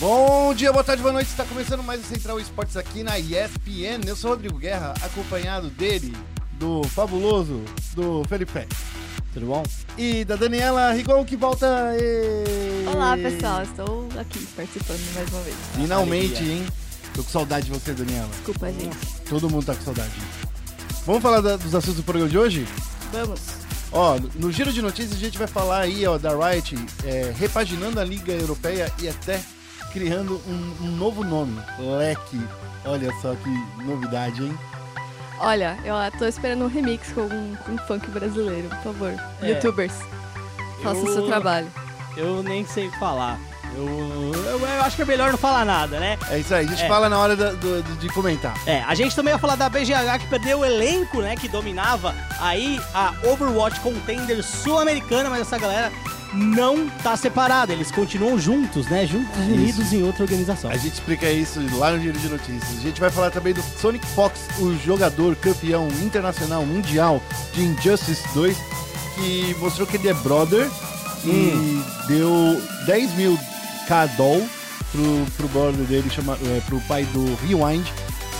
Bom dia, boa tarde, boa noite. Está começando mais o Central Esportes aqui na ESPN. Eu sou o Rodrigo Guerra, acompanhado dele, do fabuloso, do Felipe. Tudo bom? E da Daniela Rigon, que volta. E... Olá, pessoal. Estou aqui participando mais uma vez. Finalmente, hein? Tô com saudade de você, Daniela. Desculpa, gente. Todo mundo tá com saudade. Vamos falar da- dos assuntos do programa de hoje? Vamos. Ó, no giro de notícias a gente vai falar aí, ó, da Riot é, repaginando a Liga Europeia e até criando um, um novo nome, LEC. Olha só que novidade, hein? Olha, eu tô esperando um remix com um, com um funk brasileiro, por favor. É. Youtubers, façam o Eu- seu trabalho. Eu nem sei falar. Eu, eu, eu acho que é melhor não falar nada, né? É isso aí, a gente É. fala na hora do- do- de comentar. É, a gente também vai falar da BGH que perdeu o elenco, né? Que dominava aí a Overwatch Contender sul-americana, mas essa galera não tá separada. Eles continuam juntos, né? Juntos e unidos em outra organização. A gente explica isso lá no giro de notícias. A gente vai falar também do Sonic Fox, o jogador campeão internacional mundial de Injustice 2, que mostrou que ele é brother Hum. e deu 10 mil K-Doll pro, pro brother dele, chama, é, pro pai do Rewind,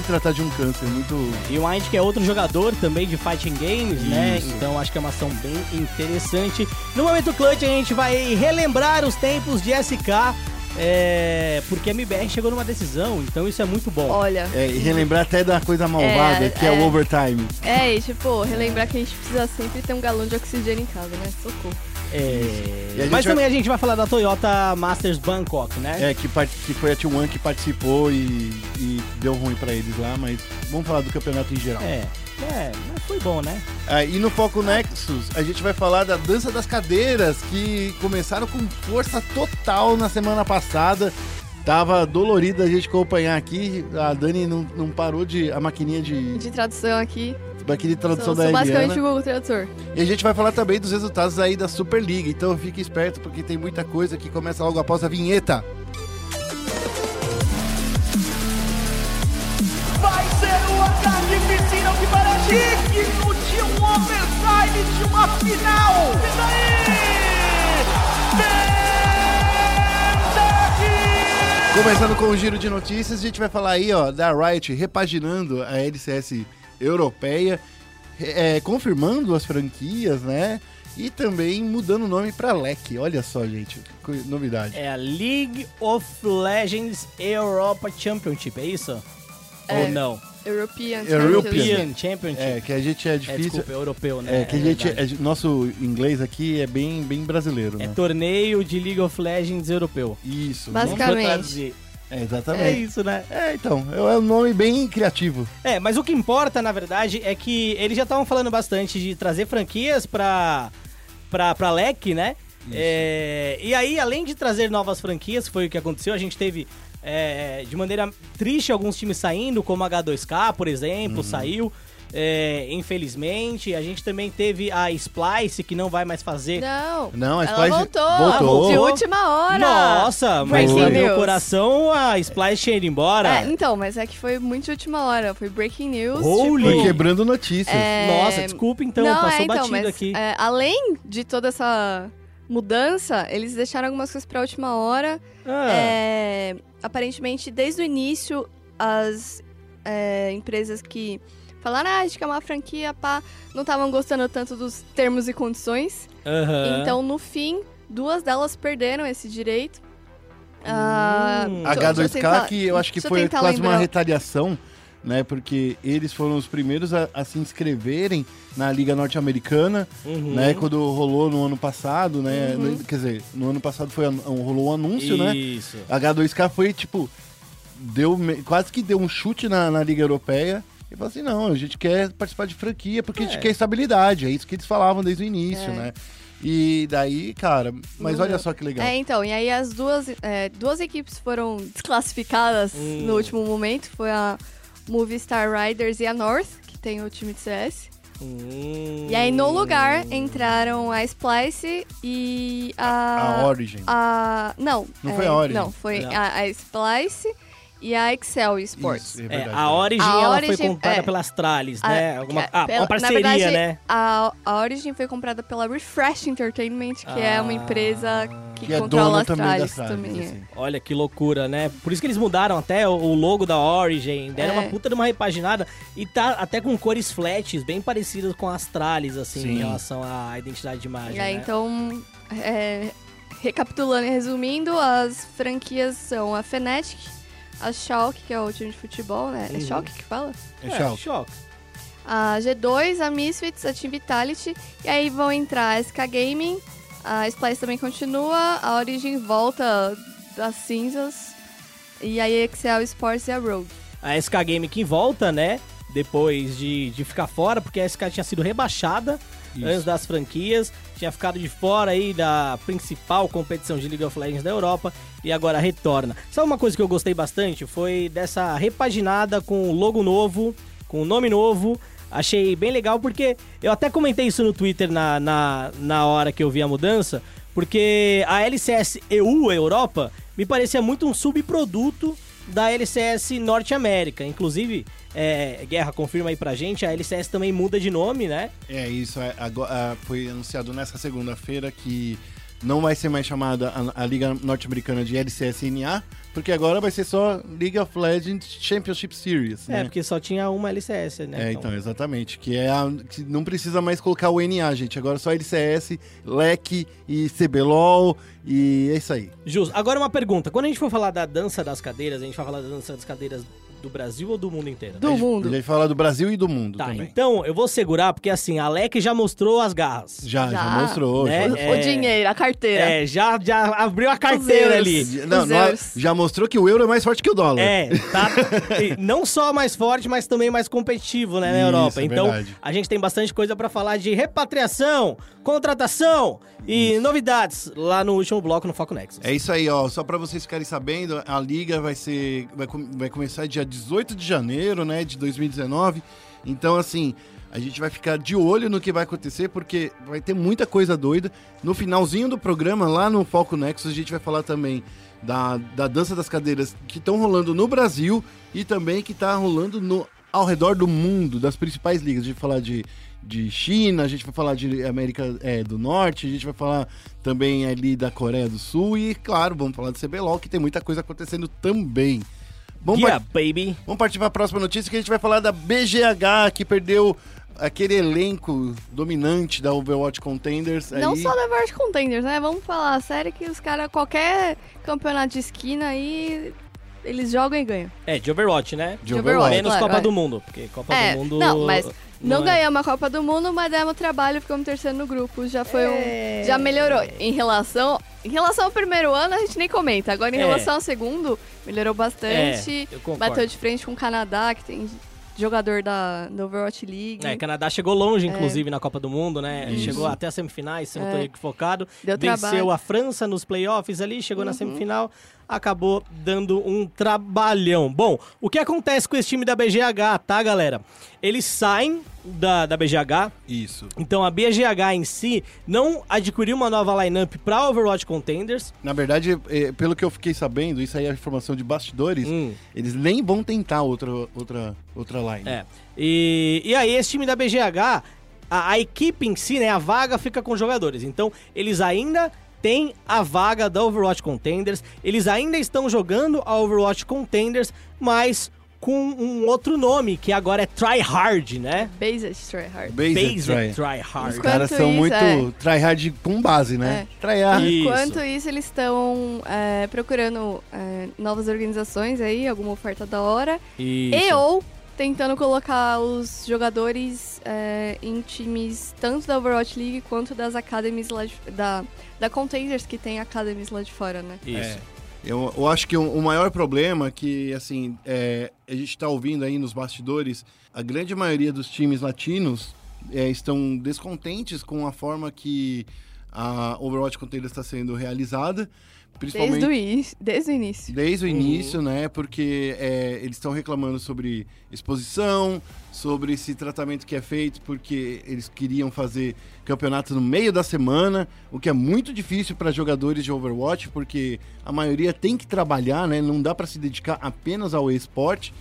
se tratar de um câncer muito. E o Wind, que é outro jogador também de Fighting Games, né? Isso. Então acho que é uma ação bem interessante. No momento clutch a gente vai relembrar os tempos de SK, é, porque a MBR chegou numa decisão, então isso é muito bom. Olha, É, e relembrar até da coisa malvada, É, que é, o é. overtime. é, e tipo, relembrar que a gente precisa sempre ter um galão de oxigênio em casa, né? Socorro. É, E Mas vai- também a gente vai falar da Toyota Masters Bangkok, né? É, que, part- que foi a T1 que participou e, e deu ruim pra eles lá, mas vamos falar do campeonato em geral. É, é, mas foi bom, né? Ah, e no Foco Nexus, a gente vai falar da dança das cadeiras, que começaram com força total na semana passada. Tava dolorido a gente acompanhar aqui. A Dani não, não parou de. A maquininha de. De tradução aqui, Daquele tradução sou, da sou basicamente o Google Tradutor. E a gente vai falar também dos resultados aí da Superliga. Então fique esperto, porque tem muita coisa que começa logo após a vinheta. Vai ser o ataque piscina que para digno de um overtime de uma final. E daí? Começando com o giro de notícias, a gente vai falar aí, ó, da Riot repaginando a LCS europeia, é, confirmando as franquias, né? E também mudando o nome pra LEC. Olha só, gente, novidade. É a League of Legends Europa Championship, é isso? É. Ou não? European. European. European Championship. É, que a gente é É, difícil. desculpa, é europeu, né? É, que a gente, verdade. é- nosso inglês aqui é bem, bem brasileiro, É né? torneio de League of Legends europeu. Isso. Basicamente. Vamos traduzir. É, É exatamente. isso, né? É, então, é é um nome bem criativo. É, mas o que importa, na verdade, é que eles já estavam falando bastante de trazer franquias pra, pra, pra LEC, né? É, e aí, além de trazer novas franquias, foi o que aconteceu, a gente teve é, de maneira triste alguns times saindo, como a H2K, por exemplo, saiu. É, infelizmente, a gente também teve a Splice, que não vai mais fazer. Não, Não, a ela Splice voltou, voltou. de última hora. Nossa, mas Breaking no meu news. coração a Splice tinha ido embora. É, então, mas é que foi muito de última hora, foi breaking news. Holy. Foi tipo, quebrando notícias. É, Nossa, desculpa então, não, passou é, então, batido mas, aqui. é, além de toda essa mudança, eles deixaram algumas coisas pra última hora. Ah, É, aparentemente, desde o início, as é, empresas que falaram, ah, a gente quer uma franquia, pá, não estavam gostando tanto dos termos e condições. aham. Então, no fim, duas delas perderam esse direito. Ah, Hum. eu H2K, tentar- que eu acho que foi quase uma lembrar. retaliação, né? Porque eles foram os primeiros a, a se inscreverem na Liga Norte-Americana, Uhum. né? Quando rolou no ano passado, né? Uhum. no- quer dizer, no ano passado foi, an- rolou um anúncio, né? Isso. H2K foi, tipo, deu, quase que deu um chute na, na Liga Europeia. E falou assim, não, a gente quer participar de franquia porque a gente É. quer estabilidade. É isso que eles falavam desde o início, É. né? E daí, cara, mas olha só que legal. É, então, e aí as duas, é, duas equipes foram desclassificadas Hum. no último momento. Foi a Movistar Riders e a North, que tem o time de CS. Hum. E aí, no lugar, entraram a Splice e a... A Origin. a- não. Não é, foi a Origin. Não, foi Não. A, a Splice e a Excel Sports. Isso, é É, verdade. a Origin, A ela Origin, foi comprada é. pelas Trales, A- né? Alguma, que- ah, pela- uma parceria, verdade, né? A, a Origin foi comprada pela Refresh Entertainment, que é uma Ah. empresa que, Que é controla as também Astralis, também. é. assim. Olha que loucura, né? Por isso que eles mudaram até o- o logo da Origin, deram É. uma puta de uma repaginada e tá até com cores flats bem parecidas com as Astralis, assim, Sim. em relação à identidade de imagem, aí, né? então, é, recapitulando e resumindo, as franquias são a Fnatic, a Schalke, que é o time de futebol, né? É Uhum. Schalke que fala? É, É, choque. A G2, a Misfits, a Team Vitality, e aí vão entrar a SK Gaming, a Splice também continua, a Origin volta das cinzas, e aí a Excel Sports e a Rogue. A SK Game que volta, né? Depois de, de ficar fora, porque a SK tinha sido rebaixada Isso. antes das franquias, tinha ficado de fora aí da principal competição de League of Legends da Europa e agora retorna. Sabe uma coisa que eu gostei bastante? Foi dessa repaginada com logo novo, com nome novo. Achei bem legal porque eu até comentei isso no Twitter na, na, na hora que eu vi a mudança, porque a LCS EU Europa me parecia muito um subproduto da LCS Norte América. Inclusive, é, Guerra, confirma aí pra gente, a LCS também muda de nome, né? É isso, é, agora, ah, foi anunciado nessa segunda-feira que não vai ser mais chamada a, a Liga Norte-Americana de LCSNA, porque agora vai ser só League of Legends Championship Series. É, né? porque só tinha uma LCS, né? É, então, exatamente. Que é a, que não precisa mais colocar o NA, gente. Agora só LCS, LEC e CBLOL e é isso aí. Justo. Agora uma pergunta. Quando a gente for falar da dança das cadeiras, a gente vai falar da dança das cadeiras do Brasil ou do mundo inteiro? Do gente- mundo. A gente vai falar do Brasil e do mundo Tá, também. então eu vou segurar, porque assim, a Alec já mostrou as garras. Já, já, Já. mostrou. Né? já- O, É. o dinheiro, a carteira. É, já, já abriu a carteira ali. Não, não, já mostrou que o euro é mais forte que o dólar. É, tá. E não só mais forte, mas também mais competitivo, né, na Isso, Europa. é Então, verdade. a gente tem bastante coisa pra falar de repatriação, contratação e novidades lá no último bloco no Foco Nexus. É isso aí, ó. Só pra vocês ficarem sabendo, a liga vai ser vai, com- vai começar dia 18 de janeiro, né, de 2019. Então, assim, a gente vai ficar de olho no que vai acontecer, porque vai ter muita coisa doida. No finalzinho do programa, lá no Foco Nexus, a gente vai falar também da, da dança das cadeiras que estão rolando no Brasil e também que tá rolando no, ao redor do mundo, das principais ligas. A gente vai falar de, de China, a gente vai falar de América é, do Norte, a gente vai falar também ali da Coreia do Sul e, claro, vamos falar do CBLOL, que tem muita coisa acontecendo também. Vamos, Yeah, baby. vamos partir para a próxima notícia que a gente vai falar da BGH, que perdeu aquele elenco dominante da Overwatch Contenders. Não aí. só da World Contenders, né? Vamos falar sério que os caras, qualquer campeonato de esquina aí, eles jogam e ganham. É, de Overwatch, né? de de Overwatch. Overwatch. Menos claro, Copa é. do Mundo, porque Copa É, do Mundo... não, mas Não, é. ganhamos a Copa do Mundo, mas demos trabalho, ficamos terceiro no grupo. Já foi É. um. Já melhorou. Em relação. Em relação ao primeiro ano, a gente nem comenta. Agora, em É. relação ao segundo, melhorou bastante. É, bateu de frente com o Canadá, que tem jogador da, da Overwatch League. É, Canadá chegou longe, inclusive, na Copa do Mundo, né? Isso. Chegou até as semifinais, se não É. tô equivocado. Deu Venceu trabalho. Uhum. a França nos playoffs ali, chegou na semifinal, acabou dando um trabalhão. Bom, o que acontece com esse time da BGH, tá, galera? Eles saem da, da BGH, Isso. então a BGH em si não adquiriu uma nova lineup para Overwatch Contenders. Na verdade, é, pelo que eu fiquei sabendo, isso aí é informação de bastidores, Hum. eles nem vão tentar outra, outra, outra line. É. E, e aí, esse time da BGH, a, a equipe em si, né, a vaga fica com os jogadores. Então, eles ainda têm a vaga da Overwatch Contenders, eles ainda estão jogando a Overwatch Contenders, mas com um outro nome, que agora é Try Hard, né? Based Tryhard. Based Based try. Try Hard. Os caras são isso, muito é. tryhard com base, né? Tryhard. Isso. Enquanto isso, eles estão é, procurando é, novas organizações aí, alguma oferta da hora. Isso. E ou tentando colocar os jogadores é, em times tanto da Overwatch League quanto das academies lá de, da, da Contenders que tem academies lá de fora, né? Isso. É. Eu, eu acho que o, o maior problema é que, assim, é, a gente está ouvindo aí nos bastidores, a grande maioria dos times latinos é, estão descontentes com a forma que a Overwatch Contenders está sendo realizada, Principalmente Desde o, início, desde o início. Desde o início, né? Porque é, eles estão reclamando sobre exposição, sobre esse tratamento que é feito, porque eles queriam fazer campeonato no meio da semana, o que é muito difícil para jogadores de Overwatch, porque a maioria tem que trabalhar, né? Não dá para se dedicar apenas ao esporte.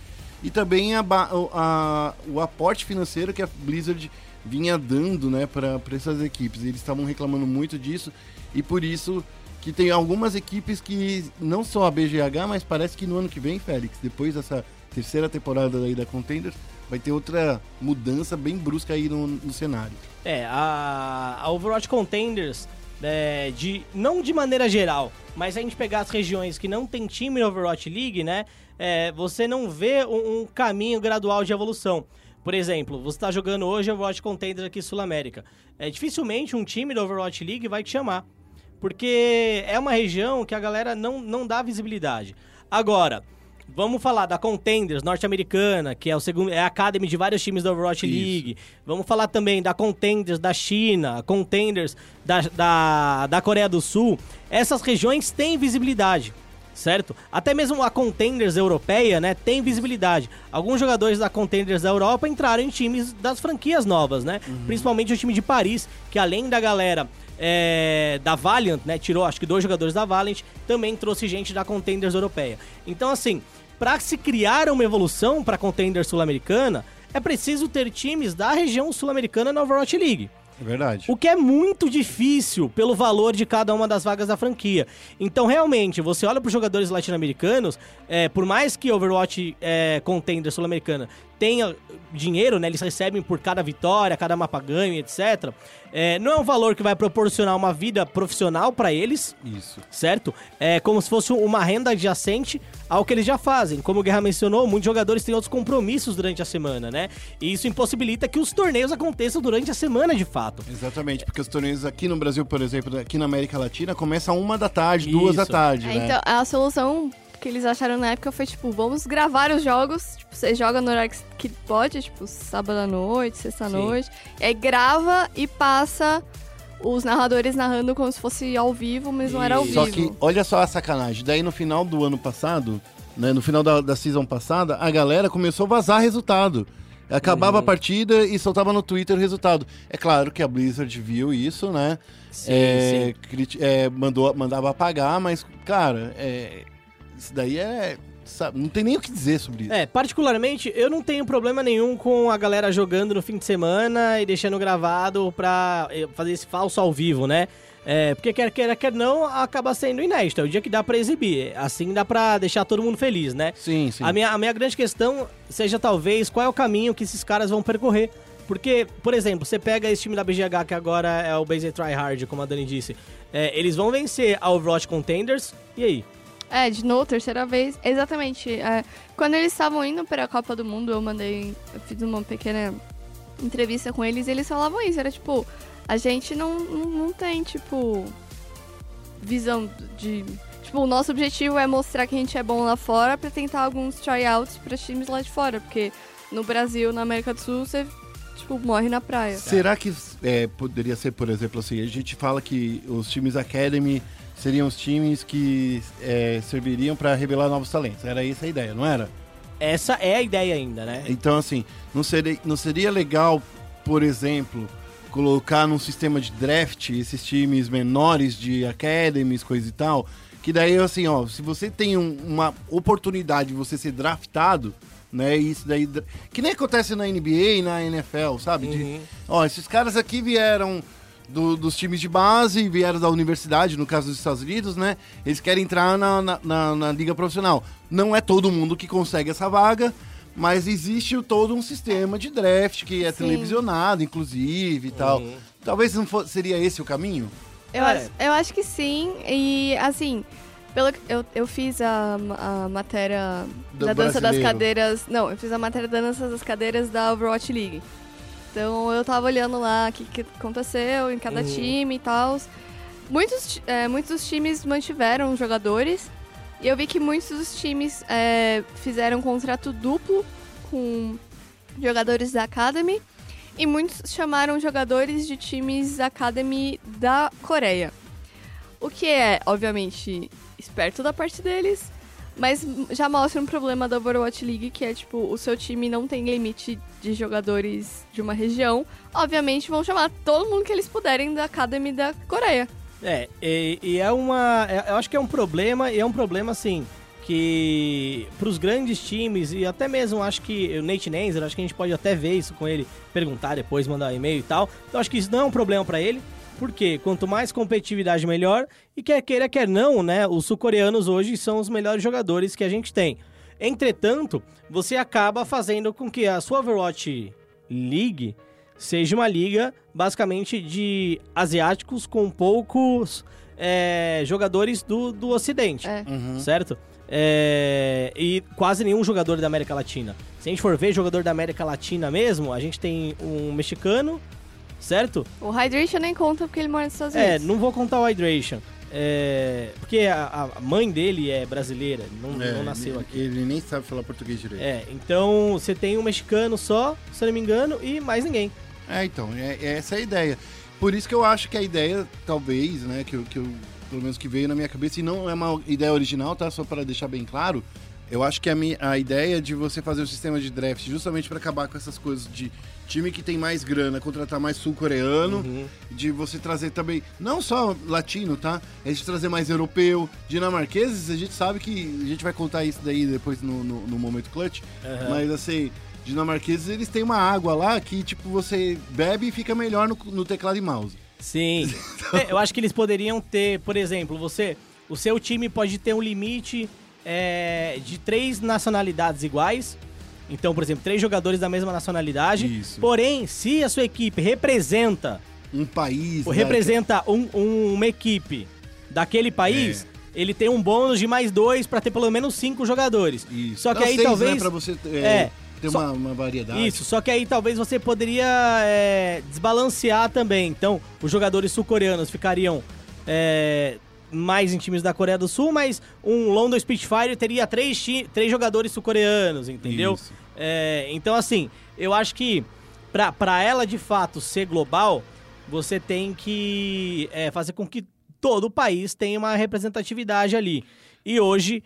E também a, a- o aporte financeiro que a Blizzard vinha dando, né, para essas equipes. Eles estavam reclamando muito disso e por isso que tem algumas equipes que não só a BGH, mas parece que no ano que vem, Félix, depois dessa terceira temporada aí da Contenders, vai ter outra mudança bem brusca aí no, no cenário. É, a, a Overwatch Contenders, é, de, não de maneira geral, mas a gente pegar as regiões que não tem time na Overwatch League, né? é, você não vê um, um caminho gradual de evolução. Por exemplo, você está jogando hoje Overwatch Contenders aqui Sul América. É, dificilmente um time da Overwatch League vai te chamar. Porque é uma região que a galera não, não dá visibilidade. Agora, vamos falar da Contenders norte-americana, que é, o segundo, é a academy de vários times da Overwatch Isso. League. Vamos falar também da Contenders da China, Contenders da, da, da Coreia do Sul. Essas regiões têm visibilidade. Certo? Até mesmo a Contenders europeia, né, tem visibilidade. Alguns jogadores da Contenders da Europa entraram em times das franquias novas, né? Principalmente o time de Paris, que além da galera é, da Valiant, né, tirou acho que dois jogadores da Valiant, também trouxe gente da Contenders europeia. Então, assim, para se criar uma evolução para Contenders sul-americana, é preciso ter times da região sul-americana na Overwatch League. É verdade. O que é muito difícil pelo valor de cada uma das vagas da franquia. Então, realmente, você olha para os jogadores latino-americanos, é, por mais que Overwatch é, Contender Sul-Americana tenha dinheiro, né? Eles recebem por cada vitória, cada mapa ganho, etc. É, não é um valor que vai proporcionar uma vida profissional para eles, Isso. certo? É como se fosse uma renda adjacente ao que eles já fazem. Como o Guerra mencionou, muitos jogadores têm outros compromissos durante a semana, né? E isso impossibilita que os torneios aconteçam durante a semana de fato. Exatamente, porque os torneios aqui no Brasil, por exemplo, aqui na América Latina, começam uma da tarde, duas da Isso. tarde, É, né? então, a solução que eles acharam na época foi, tipo, vamos gravar os jogos. Tipo, você joga no horário que- pode, tipo, sábado à noite, sexta à Sim. noite. E aí grava e passa os narradores narrando como se fosse ao vivo, mas não era ao Só vivo. que, olha só a sacanagem. Daí no final do ano passado, né, no final da, da season passada, a galera começou a vazar resultado. Acabava Uhum. a partida e soltava no Twitter o resultado. É claro que a Blizzard viu isso, né? Sim, É, criti- é, mandou, mandava apagar, mas, cara, é, isso daí é. sabe, não tem nem o que dizer sobre isso. É, particularmente, eu não tenho problema nenhum com a galera jogando no fim de semana e deixando gravado pra eh, fazer esse falso ao vivo, né? É, porque quer queira, quer não, acaba sendo inédito. É o dia que dá pra exibir. Assim dá pra deixar todo mundo feliz, né? Sim, sim. A minha, a minha grande questão seja talvez qual é o caminho que esses caras vão percorrer. Porque, por exemplo, você pega esse time da BGH, que agora é o Base Tryhard, como a Dani disse. É, eles vão vencer a Overwatch Contenders, e aí? É, de novo, terceira vez. Exatamente. é, quando eles estavam indo para a Copa do Mundo, eu mandei. Eu fiz uma pequena entrevista com eles e eles falavam isso. Era tipo, a gente não, não, não tem, tipo. Visão de. Tipo, o nosso objetivo é mostrar que a gente é bom lá fora pra tentar alguns tryouts para times lá de fora. Porque no Brasil, na América do Sul, você, tipo, morre na praia. Será que é, poderia ser, por exemplo, assim, a gente fala que os times Academy seriam os times que é, serviriam para revelar novos talentos. Era essa a ideia, não era? Essa é a ideia ainda, né? Então, assim, não seria, não seria legal, por exemplo, colocar num sistema de draft esses times menores de academies, coisa e tal, que daí, assim, ó, se você tem um- uma oportunidade de você ser draftado, né, isso daí... Que nem acontece na NBA e na NFL, sabe? De- Uhum. ó, esses caras aqui vieram do- dos times de base, vieram da universidade, no caso dos Estados Unidos, né? Eles querem entrar na, na, na- na liga profissional. Não é todo mundo que consegue essa vaga, mas existe todo um sistema de draft que é Sim. televisionado, inclusive e tal. Uhum. Talvez não fosse, seria esse o caminho? Eu, É. acho, eu acho que sim. E, assim, pelo que eu, eu fiz a, a matéria Do da dança das brasileiro. cadeiras. Não, eu fiz a matéria da dança das cadeiras da Overwatch League. Então eu tava olhando lá o que, que aconteceu em cada Uhum. time e tal. Muitos, é, muitos dos times mantiveram jogadores. E eu vi que muitos dos times é, fizeram um contrato duplo com jogadores da Academy. E muitos chamaram jogadores de times Academy da Coreia. O que é, obviamente, esperto da parte deles, mas já mostra um problema da Overwatch League, que é, tipo, o seu time não tem limite de jogadores de uma região. Obviamente, vão chamar todo mundo que eles puderem da Academy da Coreia. É, e, e é uma. é- eu acho que é um problema, e é um problema assim. Que pros grandes times, e até mesmo acho que o Nate Nenzer, acho que a gente pode até ver isso com ele, perguntar depois, mandar um e-mail e tal. Então acho que isso não é um problema pra ele, porque quanto mais competitividade, melhor. E quer queira, quer não, né? Os sul-coreanos hoje são os melhores jogadores que a gente tem. Entretanto, você acaba fazendo com que a sua Overwatch League seja uma liga basicamente de asiáticos com poucos é, jogadores do, do Ocidente, É. Uhum. certo? É, e quase nenhum jogador da América Latina. Se a gente for ver jogador da América Latina mesmo, a gente tem um mexicano, certo? O Hydration nem conta porque ele mora nos Estados É, Unidos. não vou contar o Hydration. É, porque a, a mãe dele é brasileira, não, É, não nasceu ele, aqui. Ele nem sabe falar português direito. É, então você tem um mexicano só, se eu não me engano, e mais ninguém. É, então, é, é essa a ideia. Por isso que eu acho que a ideia, talvez, né, que, eu- que eu, pelo menos que veio na minha cabeça, e não é uma ideia original, tá? Só para deixar bem claro, eu acho que a, minha, a ideia de você fazer um sistema de draft justamente para acabar com essas coisas de time que tem mais grana, contratar mais sul-coreano, Uhum. de você trazer também, não só latino, tá? É de trazer mais europeu, dinamarqueses, a gente sabe que a gente vai contar isso daí depois no, no, no momento clutch, Aham. mas assim, dinamarqueses eles têm uma água lá que tipo você bebe e fica melhor no, no teclado e mouse. Sim. É, eu acho que eles poderiam ter, por exemplo, você. O seu time pode ter um limite é, de três nacionalidades iguais. Então, por exemplo, três jogadores da mesma nacionalidade. Isso. Porém, se a sua equipe representa, Um país. ou né, representa um- um- uma equipe daquele país, ele tem um bônus de mais dois pra ter pelo menos cinco jogadores. Isso. Só que Não, aí seis, talvez. Né, pra você é, É, ter só- uma, uma variedade. Isso, só que aí talvez você poderia é, desbalancear também. Então, os jogadores sul-coreanos ficariam é, mais em times da Coreia do Sul, mas um London Spitfire teria três, três jogadores sul-coreanos, entendeu? É, então, assim, eu acho que pra ela de fato ser global, você tem que é, fazer com que todo o país tenha uma representatividade ali. E hoje,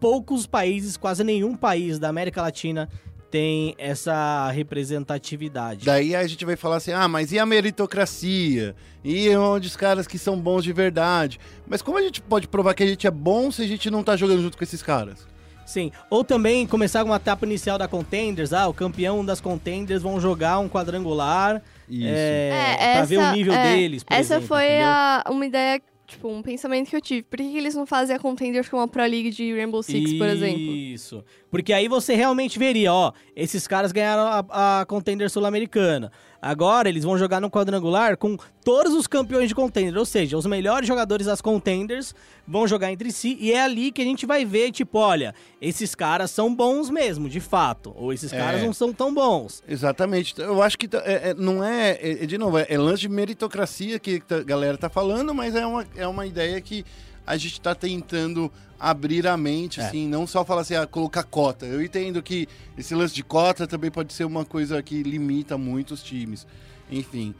poucos países, quase nenhum país da América Latina tem essa representatividade. Daí a gente vai falar assim, ah, mas e a meritocracia? E onde os caras que são bons de verdade? Mas como a gente pode provar que a gente é bom se a gente não tá jogando junto com esses caras? Sim. Ou também começar com uma etapa inicial da Contenders. Ah, o campeão das Contenders vão jogar um quadrangular Isso. é, pra ver o nível é, deles, por Essa exemplo, foi a, uma ideia, tipo, um pensamento que eu tive. Por que, que eles não fazem a Contenders com a Pro League de Rainbow Six, por exemplo? Isso. Porque aí você realmente veria, ó, esses caras ganharam a, a Contender Sul-Americana. Agora eles vão jogar no quadrangular com todos os campeões de Contender, ou seja, os melhores jogadores das Contenders vão jogar entre si e é ali que a gente vai ver, tipo, olha, esses caras são bons mesmo, de fato, ou esses É. caras não são tão bons. Exatamente. Eu acho que tá- é- é- não é, é- de novo, é, é lance de meritocracia que a galera tá falando, mas é uma, é uma ideia que a gente tá tentando abrir a mente, É. assim, não só falar assim, ah, colocar cota. Eu entendo que esse lance de cota também pode ser uma coisa que limita muito os times. Enfim.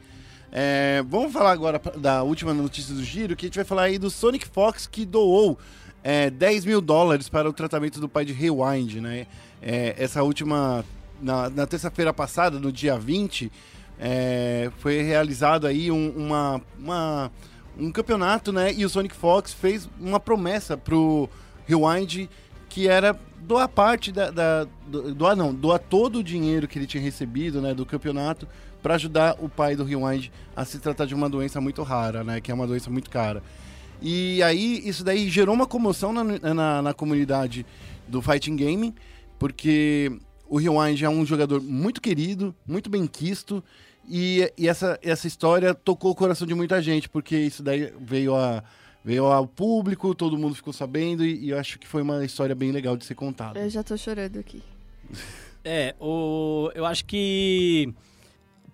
É, vamos falar agora da última notícia do giro, que a gente vai falar aí do Sonic Fox que doou é, 10 mil dólares para o tratamento do pai de Rewind, né? É, essa última. Na, na terça-feira passada, no dia 20, é, foi realizado aí um, uma, uma- um campeonato, né? E o Sonic Fox fez uma promessa pro Rewind que era doar parte da. da do- doar não, doar todo o dinheiro que ele tinha recebido né, do campeonato para ajudar o pai do Rewind a se tratar de uma doença muito rara, né? Que é uma doença muito cara. E aí, isso daí gerou uma comoção na, na, na comunidade do Fighting Gaming, porque o Rewind é um jogador muito querido, muito bem quisto, e, e essa, essa história tocou o coração de muita gente, porque isso daí veio, a, veio ao público, todo mundo ficou sabendo, e, e eu acho que foi uma história bem legal de ser contada. Eu já tô chorando aqui. É, o, eu acho que.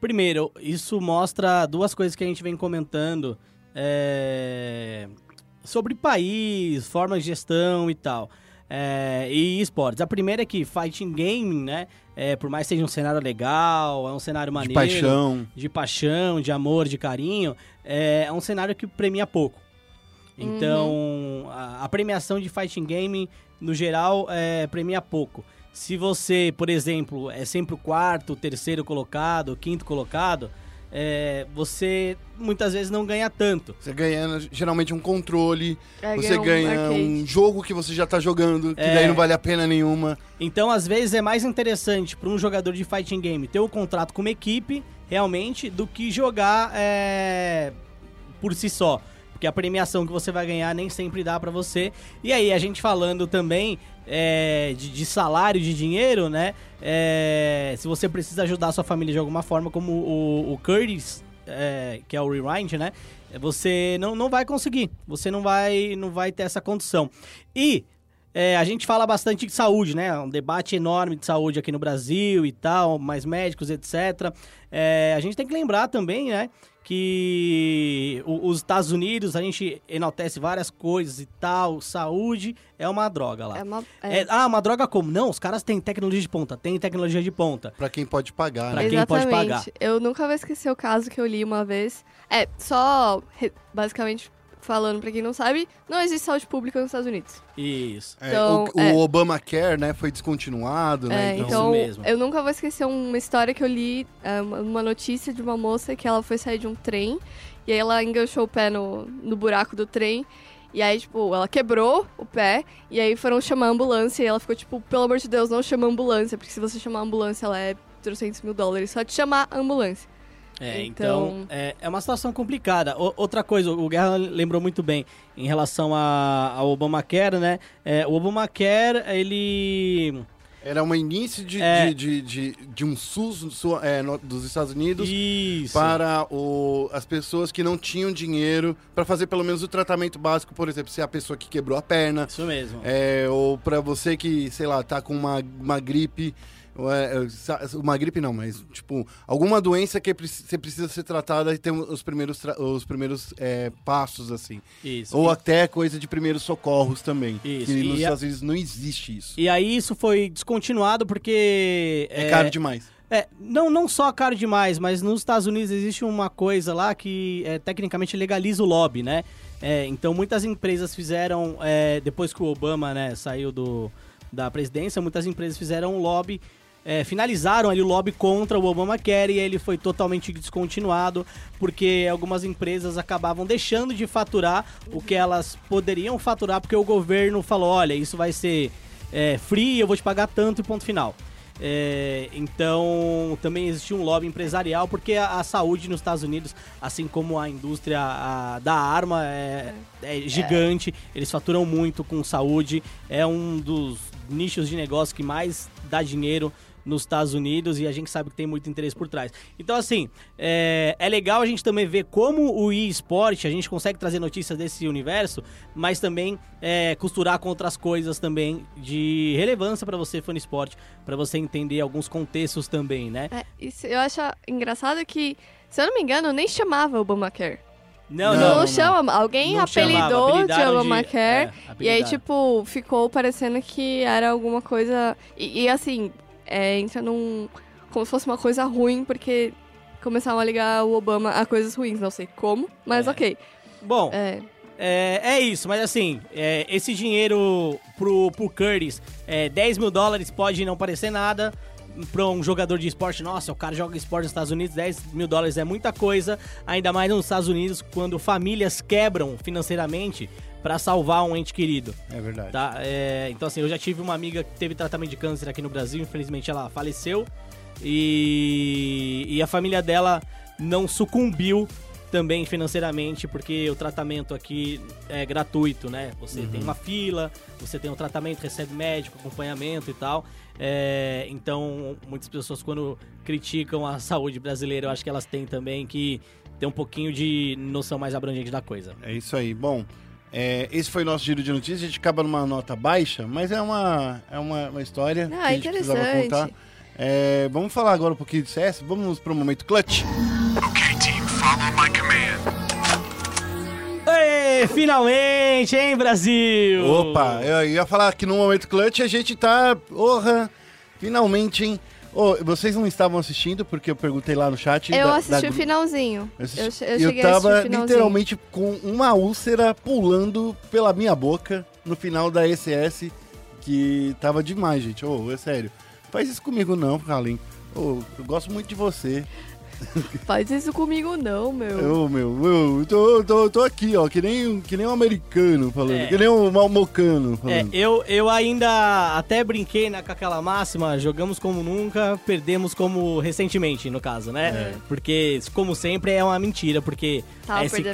Primeiro, isso mostra duas coisas que a gente vem comentando é, sobre país, forma de gestão e tal. É, e esportes. A primeira é que fighting gaming, né? É, por mais que seja um cenário legal, é um cenário De maneiro. paixão. de paixão, de amor, de carinho, é, é um cenário que premia pouco. Então, a, a premiação de fighting game, no geral, é, premia pouco. Se você, por exemplo, é sempre o quarto, o terceiro colocado, o quinto colocado, é, você muitas vezes não ganha tanto. Você ganha geralmente um controle, É, você um ganha um jogo que você já tá jogando, que É. daí não vale a pena nenhuma. Então, às vezes, é mais interessante para um jogador de fighting game ter o contrato com uma equipe, realmente, do que jogar é, por si só. Porque a premiação que você vai ganhar nem sempre dá para você. E aí, a gente falando também é, de, de salário, de dinheiro, né? É, se você precisa ajudar a sua família de alguma forma, como o, o Curtis, é, que é o Rewind, né? Você não, não vai conseguir. Você não vai, não vai ter essa condição. E é, a gente fala bastante de saúde, né? Um debate enorme de saúde aqui no Brasil e tal, mais médicos, etc. É, a gente tem que lembrar também, né? Que o- os Estados Unidos, a gente enaltece várias coisas e tal. Saúde é uma droga lá. É uma, é, É, ah, uma droga como? Não, os caras têm tecnologia de ponta, tem tecnologia de ponta. Pra quem pode pagar, Pra né? quem pode Exatamente. pagar. Eu nunca vou esquecer o caso que eu li uma vez. É, só basicamente falando pra quem não sabe, não existe saúde pública nos Estados Unidos. Isso. É, Então, o, é. o Obamacare, né, foi descontinuado, né? É, então- então, Isso mesmo. eu nunca vou esquecer uma história que eu li, é, uma- uma notícia de uma moça que ela foi sair de um trem e aí ela enganchou o pé no, no buraco do trem. E aí, tipo, ela quebrou o pé e aí foram chamar a ambulância e ela ficou tipo, pelo amor de Deus, não chama a ambulância, porque se você chamar a ambulância, ela é 300 mil dólares. Só te chamar a ambulância. É, então, Então- é, é uma situação complicada. O- outra coisa, o Guerra lembrou muito bem em relação a- ao Obamacare, né? É, o Obamacare, ele. Era um início de, É. de, de, de- de um SUS sua- é, no- dos Estados Unidos Isso. para o, as pessoas que não tinham dinheiro para fazer pelo menos o tratamento básico, por exemplo, se é a pessoa que quebrou a perna, Isso mesmo. é, ou para você que, sei lá, tá com uma, uma gripe, uma gripe não, mas tipo, alguma doença que preci- você precisa ser tratada e tem os primeiros, os primeiros é, passos, assim. Isso. Ou até coisa de primeiros socorros também. Isso, Que e nos Estados Unidos não existe isso. E aí isso foi descontinuado porque. É, caro demais. É, não, não só caro demais, mas nos Estados Unidos existe uma coisa lá que é, tecnicamente legaliza o lobby, né? É, então muitas empresas fizeram, é, depois que o Obama né, saiu do, da presidência, muitas empresas fizeram um lobby, é, finalizaram ali o lobby contra o Obamacare e ele foi totalmente descontinuado, porque algumas empresas acabavam deixando de faturar o que elas poderiam faturar, porque o governo falou, olha, isso vai ser é, free, eu vou te pagar tanto e ponto final. É, então, também existe um lobby empresarial, porque a, a saúde nos Estados Unidos, assim como a indústria a- da arma, é, é gigante. Eles faturam muito com saúde. É um dos nichos de negócio que mais dá dinheiro nos Estados Unidos e a gente sabe que tem muito interesse por trás. Então, assim, é, é legal a gente também ver como o eSport, a gente consegue trazer notícias desse universo, mas também é, costurar com outras coisas também de relevância para você, fã de esporte, para você entender alguns contextos também, né? É, isso eu acho engraçado que, se eu não me engano, nem chamava Obamacare. Não, Não, Não, não. chama, alguém Não chamava, apelidou de apelidaram de- Obamacare. é, e aí, tipo, ficou parecendo que era alguma coisa. E, e, assim, é, entra num. Como se fosse uma coisa ruim, porque começaram a ligar o Obama a coisas ruins. Não sei como, mas É. ok. Bom, É, É, é isso, mas assim, é, esse dinheiro pro, pro Curtis, é, 10 mil dólares pode não parecer nada. Pra um jogador de esporte, nossa, o cara joga esporte nos Estados Unidos, 10 mil dólares é muita coisa, ainda mais nos Estados Unidos, quando famílias quebram financeiramente pra salvar um ente querido. É verdade. Tá? É, então, assim, eu já tive uma amiga que teve tratamento de câncer aqui no Brasil, infelizmente ela faleceu. E, e a família dela não sucumbiu também financeiramente, porque o tratamento aqui é gratuito, né? Você tem uma fila, você tem um tratamento, recebe médico, acompanhamento e tal. É, então, muitas pessoas, quando criticam a saúde brasileira, eu acho que elas têm também que ter um pouquinho de noção mais abrangente da coisa. É isso aí. Bom, é, esse foi o nosso giro de notícias. A gente acaba numa nota baixa, mas é uma, é uma, uma história que Ah, a gente precisava interessante. contar. É, vamos falar agora um pouquinho de CS. Vamos para o momento clutch. Okay, team, follow my command. Ê, finalmente, hein, Brasil? Opa, eu ia falar que no momento clutch a gente tá. Porra, finalmente, hein? Ô, vocês não estavam assistindo porque eu perguntei lá no chat. Eu da- assisti da o finalzinho. Eu, assisti- Eu, eu eu tava literalmente com uma úlcera pulando pela minha boca no final da ECS, que tava demais, gente. Ô, é sério. Faz isso comigo não, Kalin. Ô, eu gosto muito de você. Faz isso comigo não, meu. Ô, meu, eu tô, tô, tô aqui, ó, que nem, que nem um americano falando, É. que nem um malmocano É, falando. eu, eu ainda até brinquei né, com aquela máxima, jogamos como nunca, perdemos como recentemente, no caso, né? É. Porque, como sempre, é uma mentira, porque Tava a SK.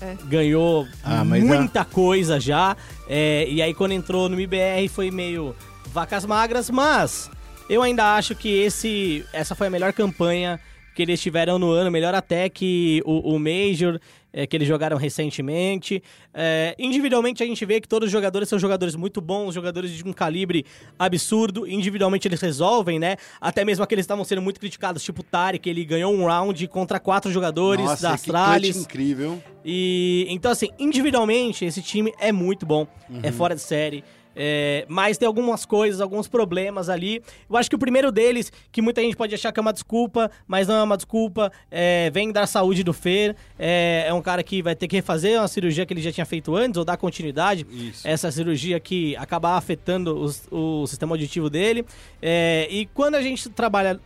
É. ganhou Ah, muita coisa já, é, e aí quando entrou no MBR foi meio vacas magras, mas eu ainda acho que esse, essa foi a melhor campanha que eles tiveram no ano, melhor até que o, o Major, é, que eles jogaram recentemente. É, individualmente a gente vê que todos os jogadores são jogadores muito bons, jogadores de um calibre absurdo. Individualmente eles resolvem, né? Até mesmo aqueles que estavam sendo muito criticados, tipo o Tarek, ele ganhou um round contra quatro jogadores Nossa, da Astralis. incrível. E então, assim, individualmente, esse time é muito bom, é fora de série. É, mas tem algumas coisas, alguns problemas ali. Eu acho que o primeiro deles, que muita gente pode achar que é uma desculpa, mas não é uma desculpa, é, vem da saúde do Fer. É, é um cara que vai ter que refazer uma cirurgia que ele já tinha feito antes, ou dar continuidade. Isso. Essa cirurgia que acaba afetando os- o sistema auditivo dele. É, e quando a gente trabalha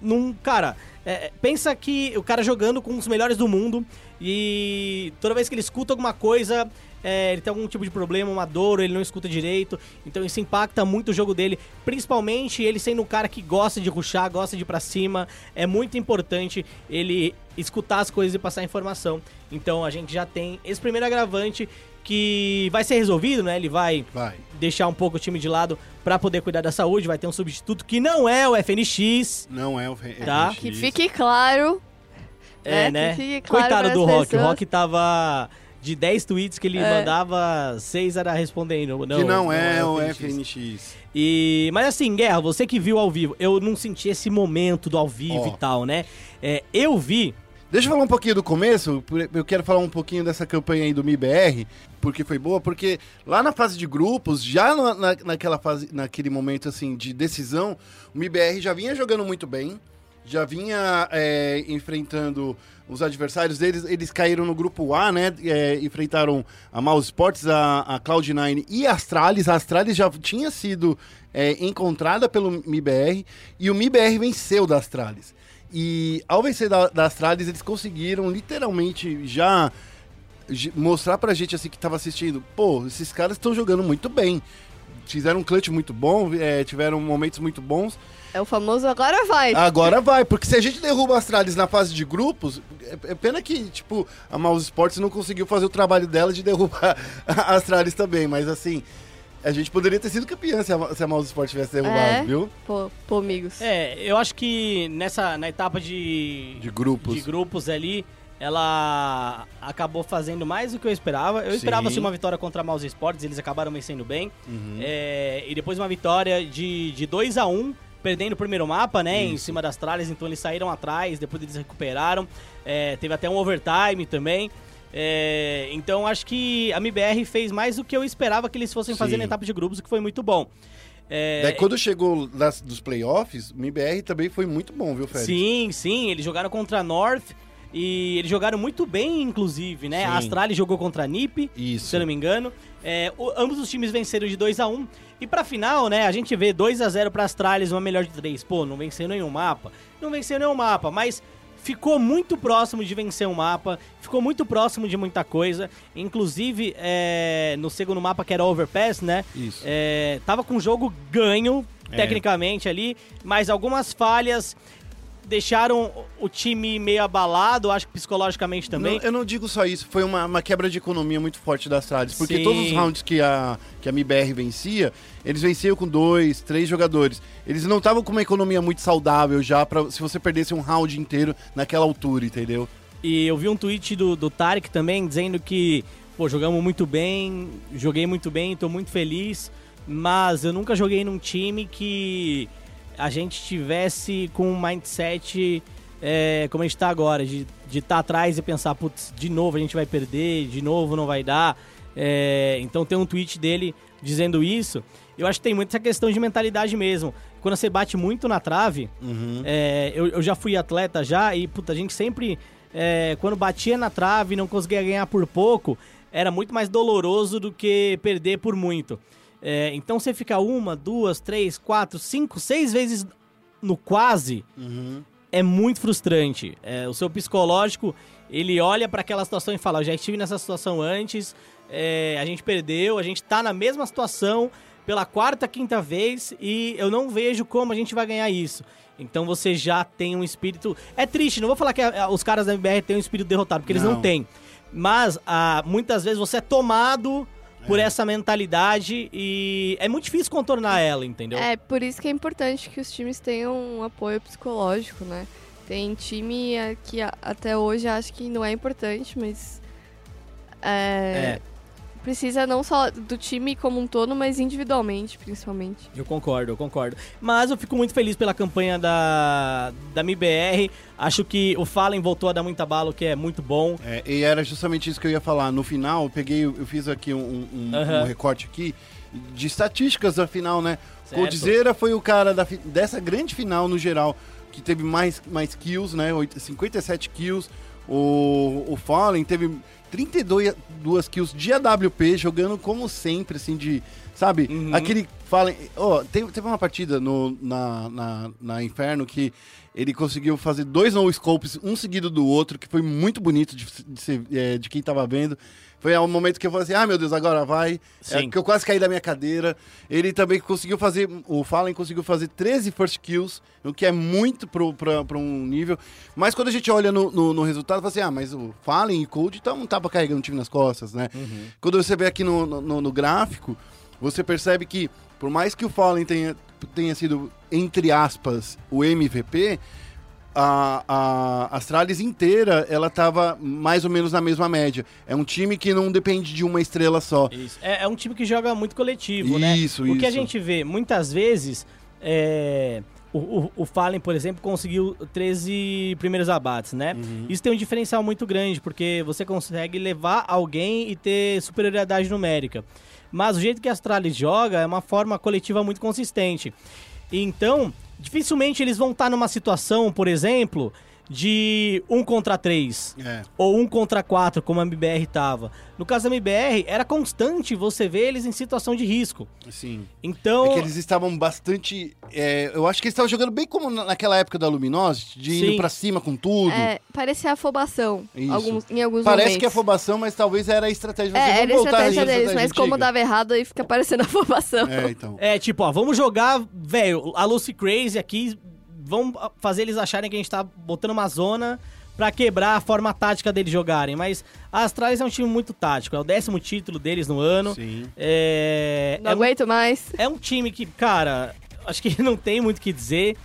num. Cara, é, pensa que o cara jogando com os melhores do mundo e toda vez que ele escuta alguma coisa. É, ele tem algum tipo de problema, uma dor, ele não escuta direito, então isso impacta muito o jogo dele, principalmente ele sendo um cara que gosta de ruxar, gosta de ir pra cima, é muito importante ele escutar as coisas e passar informação. Então a gente já tem esse primeiro agravante que vai ser resolvido, né? Ele vai Vai. deixar um pouco o time de lado pra poder cuidar da saúde, vai ter um substituto que não é o FNX. Não é o Fe- Tá. FNX. Que fique claro. É, É, né? que fique claro Coitado do Rock. O pessoas. Rock tava de 10 tweets que ele É. mandava, 6 era respondendo. Não, que não, é, o FNX. FNX. E, mas assim, Guerra, você que viu ao vivo, eu não senti esse momento do ao vivo Ó. e tal, né? É, eu vi. Deixa eu falar um pouquinho do começo. Eu quero falar um pouquinho dessa campanha aí do MIBR, porque foi boa, porque lá na fase de grupos, já na, na- naquela fase, naquele momento assim de decisão, o MIBR já vinha jogando muito bem, já vinha é, enfrentando os adversários deles. Eles caíram no grupo A, né? é, enfrentaram a Mouse Sports, a, a Cloud9 e a Astralis. A Astralis já tinha sido é, encontrada pelo MIBR e o MIBR venceu da Astralis. E ao vencer da, da Astralis, eles conseguiram literalmente já mostrar pra gente assim que tava assistindo, pô, esses caras estão jogando muito bem. Fizeram um clutch muito bom, é, tiveram momentos muito bons. É o famoso agora vai. Agora vai, porque se a gente derruba a Astralis na fase de grupos, é, é pena que, tipo, a Mouse Sports não conseguiu fazer o trabalho dela de derrubar a Astralis também, mas assim, a gente poderia ter sido campeã se a, se a Mouse Sports tivesse derrubado, É. viu? Pô, pô, amigos. É, eu acho que nessa na etapa de, De grupos. de grupos ali, ela acabou fazendo mais do que eu esperava. Eu Sim. esperava assim, uma vitória contra a Mouse Sports, eles acabaram vencendo bem. Uhum. É, e depois uma vitória de, de 2 a 1 perdendo o primeiro mapa, né? Em Isso. cima das tralhas, então eles saíram atrás, depois eles recuperaram. É, teve até um overtime também. É, então acho que a MBR fez mais do que eu esperava que eles fossem fazer Sim. na etapa de grupos, o que foi muito bom. É, Daí quando chegou das, dos playoffs, o MBR também foi muito bom, viu, Félix? Sim, sim, eles jogaram contra a North e eles jogaram muito bem, inclusive, né? Sim. A Astralis jogou contra a NiP, Isso. se eu não me engano. É, o- ambos os times venceram de 2 a 1 E pra final, né, a gente vê 2 a 0 pra Astralis, uma melhor de 3. Pô, não venceu nenhum mapa. Não venceu nenhum mapa, mas ficou muito próximo de vencer um mapa, ficou muito próximo de muita coisa. Inclusive, é, no segundo mapa, que era Overpass, né? Isso. É, tava com o jogo ganho, É. tecnicamente ali, mas algumas falhas deixaram o time meio abalado, acho que psicologicamente também. Não, eu não digo só isso, foi uma, uma quebra de economia muito forte das Astralis. Porque Sim. todos os rounds que a, que a MBR vencia, eles venciam com dois, três jogadores. Eles não estavam com uma economia muito saudável já, pra, se você perdesse um round inteiro naquela altura, entendeu? E eu vi um tweet do, do Tarek também dizendo que, pô, jogamos muito bem, joguei muito bem, tô muito feliz, mas eu nunca joguei num time que a gente tivesse com um mindset é, como a gente tá agora, de estar de tá atrás e pensar, putz, de novo a gente vai perder, de novo não vai dar. É, então tem um tweet dele dizendo isso. Eu acho que tem muito essa questão de mentalidade mesmo. Quando você bate muito na trave, Uhum. é, eu, eu já fui atleta já e, puta, a gente sempre, é, quando batia na trave e não conseguia ganhar por pouco, era muito mais doloroso do que perder por muito. É, então você fica uma, duas, três, quatro, cinco, seis vezes no quase, Uhum. é muito frustrante. É, o seu psicológico, ele olha para aquela situação e fala: Eu já estive nessa situação antes, é, a gente perdeu, a gente tá na mesma situação pela quarta, quinta vez e eu não vejo como a gente vai ganhar isso. Então você já tem um espírito. É triste, não vou falar que os caras da MBR têm um espírito derrotado, porque eles não Não. têm. Mas ah, muitas vezes você é tomado por essa mentalidade e é muito difícil contornar ela, entendeu? É, por isso que é importante que os times tenham um apoio psicológico, né? Tem time que até hoje acho que não é importante, mas. É, É. Precisa não só do time como um todo, mas individualmente, principalmente. Eu concordo, eu concordo. Mas eu fico muito feliz pela campanha da, da MBR. Acho que o Fallen voltou a dar muita bala, o que é muito bom. É, e era justamente isso que eu ia falar. No final, eu peguei, eu fiz aqui um, um- Aham. um recorte aqui de estatísticas da final, né? Certo. Coldzera foi o cara da dessa grande final no geral que teve mais, mais kills, né? Oito- 57 kills. O, o Fallen teve 32 duas kills de AWP, jogando como sempre, assim, de. Sabe? Uhum. Aquele Fallen. Ó, teve, teve uma partida no, na, na, na Inferno que ele conseguiu fazer dois no-scopes, um seguido do outro, que foi muito bonito de, de, é, de quem tava vendo. Foi o momento que eu falei assim, ah, meu Deus, agora vai. É, que eu quase caí da minha cadeira. Ele também conseguiu fazer, o Fallen conseguiu fazer 13 first kills, o que é muito pra um nível. Mas quando a gente olha no, no, no resultado, fala assim, ah, mas o Fallen e Cold então, não tava carregando o time nas costas, né? Quando você vê aqui no, no, no gráfico, você percebe que, por mais que o Fallen tenha, tenha sido, entre aspas, o MVP, a, a Astralis inteira, ela tava mais ou menos na mesma média. É um time que não depende de uma estrela só. Isso. É, é um time que joga muito coletivo, né? Isso, O que a isso. gente vê, muitas vezes, é, o, o, o Fallen, por exemplo, conseguiu 13 primeiros abates, né? Uhum. Isso tem um diferencial muito grande, porque você consegue levar alguém e ter superioridade numérica. Mas o jeito que a Astralis joga é uma forma coletiva muito consistente. Então, dificilmente eles vão estar numa situação, por exemplo, de um contra três É. ou um contra quatro, como a MBR tava. No caso da MBR, era constante você ver eles em situação de risco. Sim. Então, É que eles estavam bastante. é, eu acho que eles estavam jogando bem como na- naquela época da Luminosity, de Sim. indo pra cima com tudo. É, parecia afobação Isso. alguns, em alguns Parece momentos. que é afobação, mas talvez era a estratégia. Você, É, era a estratégia deles, estratégia mas como antiga. dava errado, aí fica parecendo afobação. É, então. é tipo, ó, vamos jogar, velho, a Lucy Crazy aqui, vamos fazer eles acharem que a gente tá botando uma zona pra quebrar a forma tática deles jogarem. Mas a Astralis é um time muito tático, é o décimo título deles no ano. Sim. É, Não é um- aguento mais. é um time que, cara, acho que não tem muito o que dizer.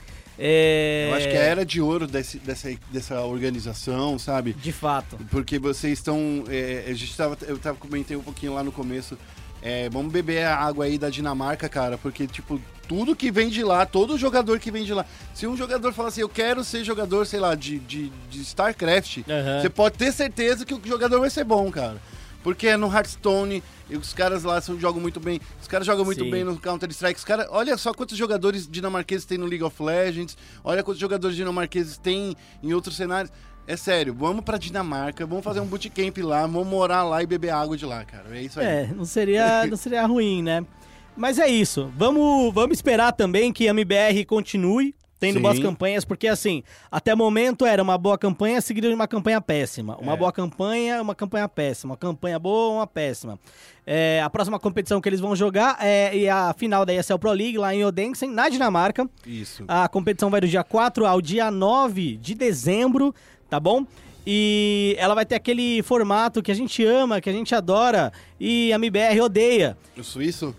É, Eu acho que é a era de ouro desse- dessa, dessa organização, sabe? De fato. Porque vocês estão. é, a gente tava, eu tava comentei um pouquinho lá no começo. É, vamos beber a água aí da Dinamarca, cara, porque, tipo, tudo que vem de lá, todo jogador que vem de lá. Se um jogador falar assim, eu quero ser jogador, sei lá, de, de, de StarCraft, Aham. você pode ter certeza que o jogador vai ser bom, cara. Porque é no Hearthstone, e os caras lá são, jogam muito bem. Os caras jogam muito Sim. bem no Counter-Strike. Os caras, olha só quantos jogadores dinamarqueses tem no League of Legends. Olha quantos jogadores dinamarqueses tem em outros cenários. É sério, vamos pra Dinamarca, vamos fazer um bootcamp lá, vamos morar lá e beber água de lá, cara. É isso aí. É, não seria, não seria ruim, né? Mas é isso. Vamos, vamos esperar também que a MBR continue tendo Sim. boas campanhas, porque assim, até o momento era uma boa campanha seguida de uma campanha péssima. Uma É. boa campanha, uma campanha péssima. Uma campanha boa, uma péssima. É, a próxima competição que eles vão jogar é a final da ESL Pro League lá em Odense, na Dinamarca. Isso. A competição vai do dia 4 ao dia 9 de dezembro, tá bom? E ela vai ter aquele formato que a gente ama, que a gente adora e a MBR odeia. O suíço?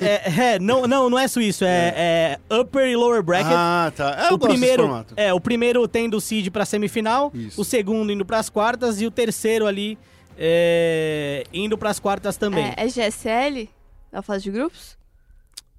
É, é, não, não, não é suíço, é, é upper e lower bracket. Ah, tá. Eu o gosto desse primeiro, formato. é, o primeiro tendo o seed pra semifinal, Isso. o segundo indo pras quartas e o terceiro ali é, indo pras quartas também. É, é GSL? Na fase de grupos?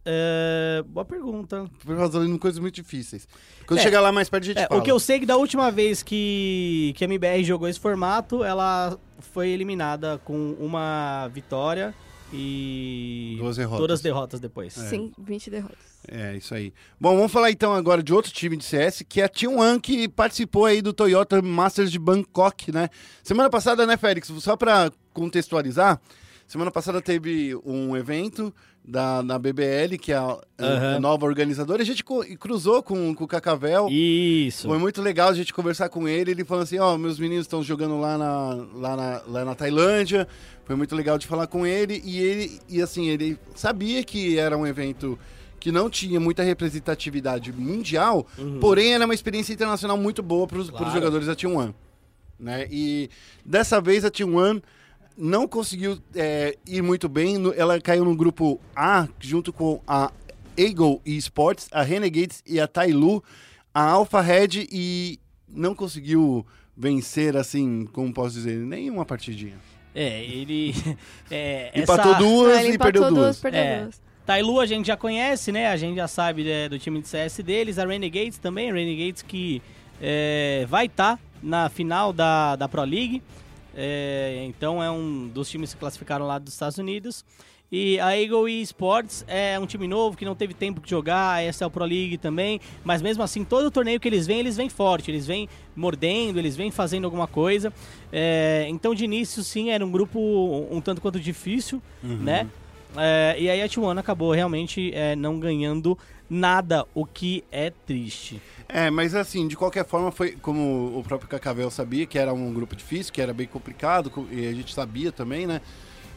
É, boa pergunta. Por fazendo coisas muito difíceis. Quando É. chegar lá mais perto a gente É, fala. o que eu sei é que da última vez que, que a MBR jogou esse formato, ela foi eliminada com uma vitória e Duas derrotas. todas derrotas depois. Sim, 20 derrotas. É, isso aí. Bom, vamos falar então agora de outro time de CS, que é a T1 que participou aí do Toyota Masters de Bangkok, né? Semana passada, né, Félix? Só pra contextualizar, semana passada teve um evento da, da BBL, que é a, a Aham. nova organizadora, a gente cruzou com, com o Cacavel. Isso. Foi muito legal a gente conversar com ele. Ele falou assim: Ó, meus meninos estão jogando lá na, lá, na, lá na Tailândia. Foi muito legal de falar com ele. E ele, e assim, ele sabia que era um evento que não tinha muita representatividade mundial, porém era uma experiência internacional muito boa para os Claro. jogadores da T1. Né? E dessa vez a T1 não conseguiu é, ir muito bem. no- Ela caiu no grupo A, junto com a Eagle Esports, a Renegades e a Tailu, a Alpha Red e não conseguiu vencer, assim, como posso dizer, nenhuma partidinha. É, ele. É, Empatou essa... duas Ah, ele e perdeu empatou duas. perdeu É. duas. Tailu a gente já conhece, né? A gente já sabe né, do time de CS deles. A Renegades também. A Renegades que é, vai estar na final da, da Pro League. É, então é um dos times que classificaram lá dos Estados Unidos. E a Eagle Esports é um time novo que não teve tempo de jogar, essa é o Pro League também, mas mesmo assim, todo torneio que eles vêm, eles vêm forte, eles vêm mordendo, eles vêm fazendo alguma coisa. É, então, de início, sim, era um grupo um tanto quanto difícil, né? É, e aí a T1 acabou realmente é, não ganhando nada, o que é triste. É, mas assim, de qualquer forma, foi como o próprio Cacavel sabia, que era um grupo difícil, que era bem complicado, co- e a gente sabia também, né?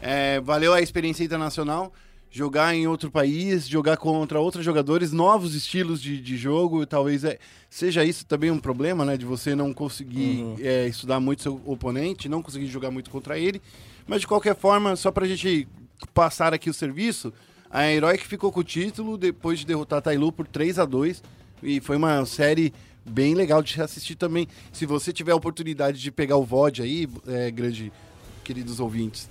É, valeu a experiência internacional, jogar em outro país, jogar contra outros jogadores, novos estilos de, de jogo, talvez é, seja isso também um problema, né? De você não conseguir Uhum. é, estudar muito seu oponente, não conseguir jogar muito contra ele. Mas de qualquer forma, só pra gente passar aqui o serviço, a Heroic ficou com o título depois de derrotar a Tailu por 3 a 2 e foi uma série bem legal de assistir também. Se você tiver a oportunidade de pegar o VOD aí, é, grande, queridos ouvintes,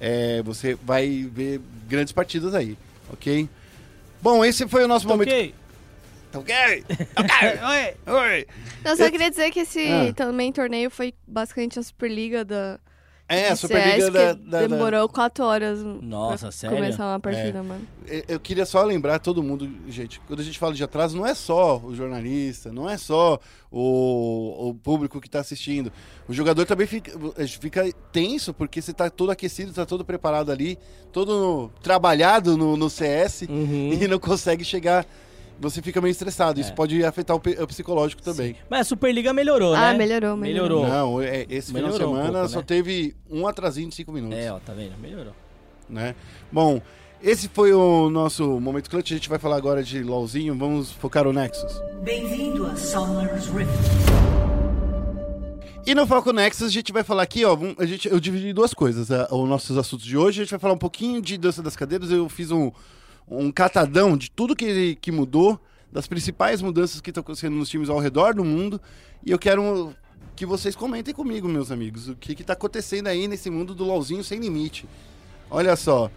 é, você vai ver grandes partidas aí, ok? Bom, esse foi o nosso momento. Ok. Tá ok? Oi! Oi! Não, só Eu- queria dizer que esse Ah. também torneio foi basicamente a Superliga da. É, a Superliga CS, da, da- da- Demorou quatro horas Nossa, pra sério? começar uma partida, mano. Eu- queria só lembrar todo mundo, gente, quando a gente fala de atraso, não é só o jornalista, não é só o, o público que está assistindo. O jogador também fica, fica tenso, porque você está todo aquecido, está todo preparado ali, todo trabalhado no, no CS Uhum. e não consegue chegar. Você fica meio estressado. Isso É. pode afetar o, o psicológico também. Mas a Superliga melhorou, Ah, né? melhorou, melhorou. Melhorou. Não, é- esse final de Melhorou um semana pouco, só né? teve um atrasinho de cinco minutos. É, ó, tá vendo? Melhorou. né? Bom, esse foi o nosso momento clutch. A gente vai falar agora de LOLzinho. Vamos focar o Nexus. Bem-vindo a Summer's Rift. E no Foco Nexus a gente vai falar aqui, ó, a gente, eu dividi duas coisas a- os nossos assuntos de hoje. A gente vai falar um pouquinho de dança das cadeiras. Eu fiz um, um catadão de tudo que, que mudou, das principais mudanças que estão acontecendo nos times ao redor do mundo. E eu quero que vocês comentem comigo, meus amigos, o que está acontecendo aí nesse mundo do LOLzinho sem limite. Olha só.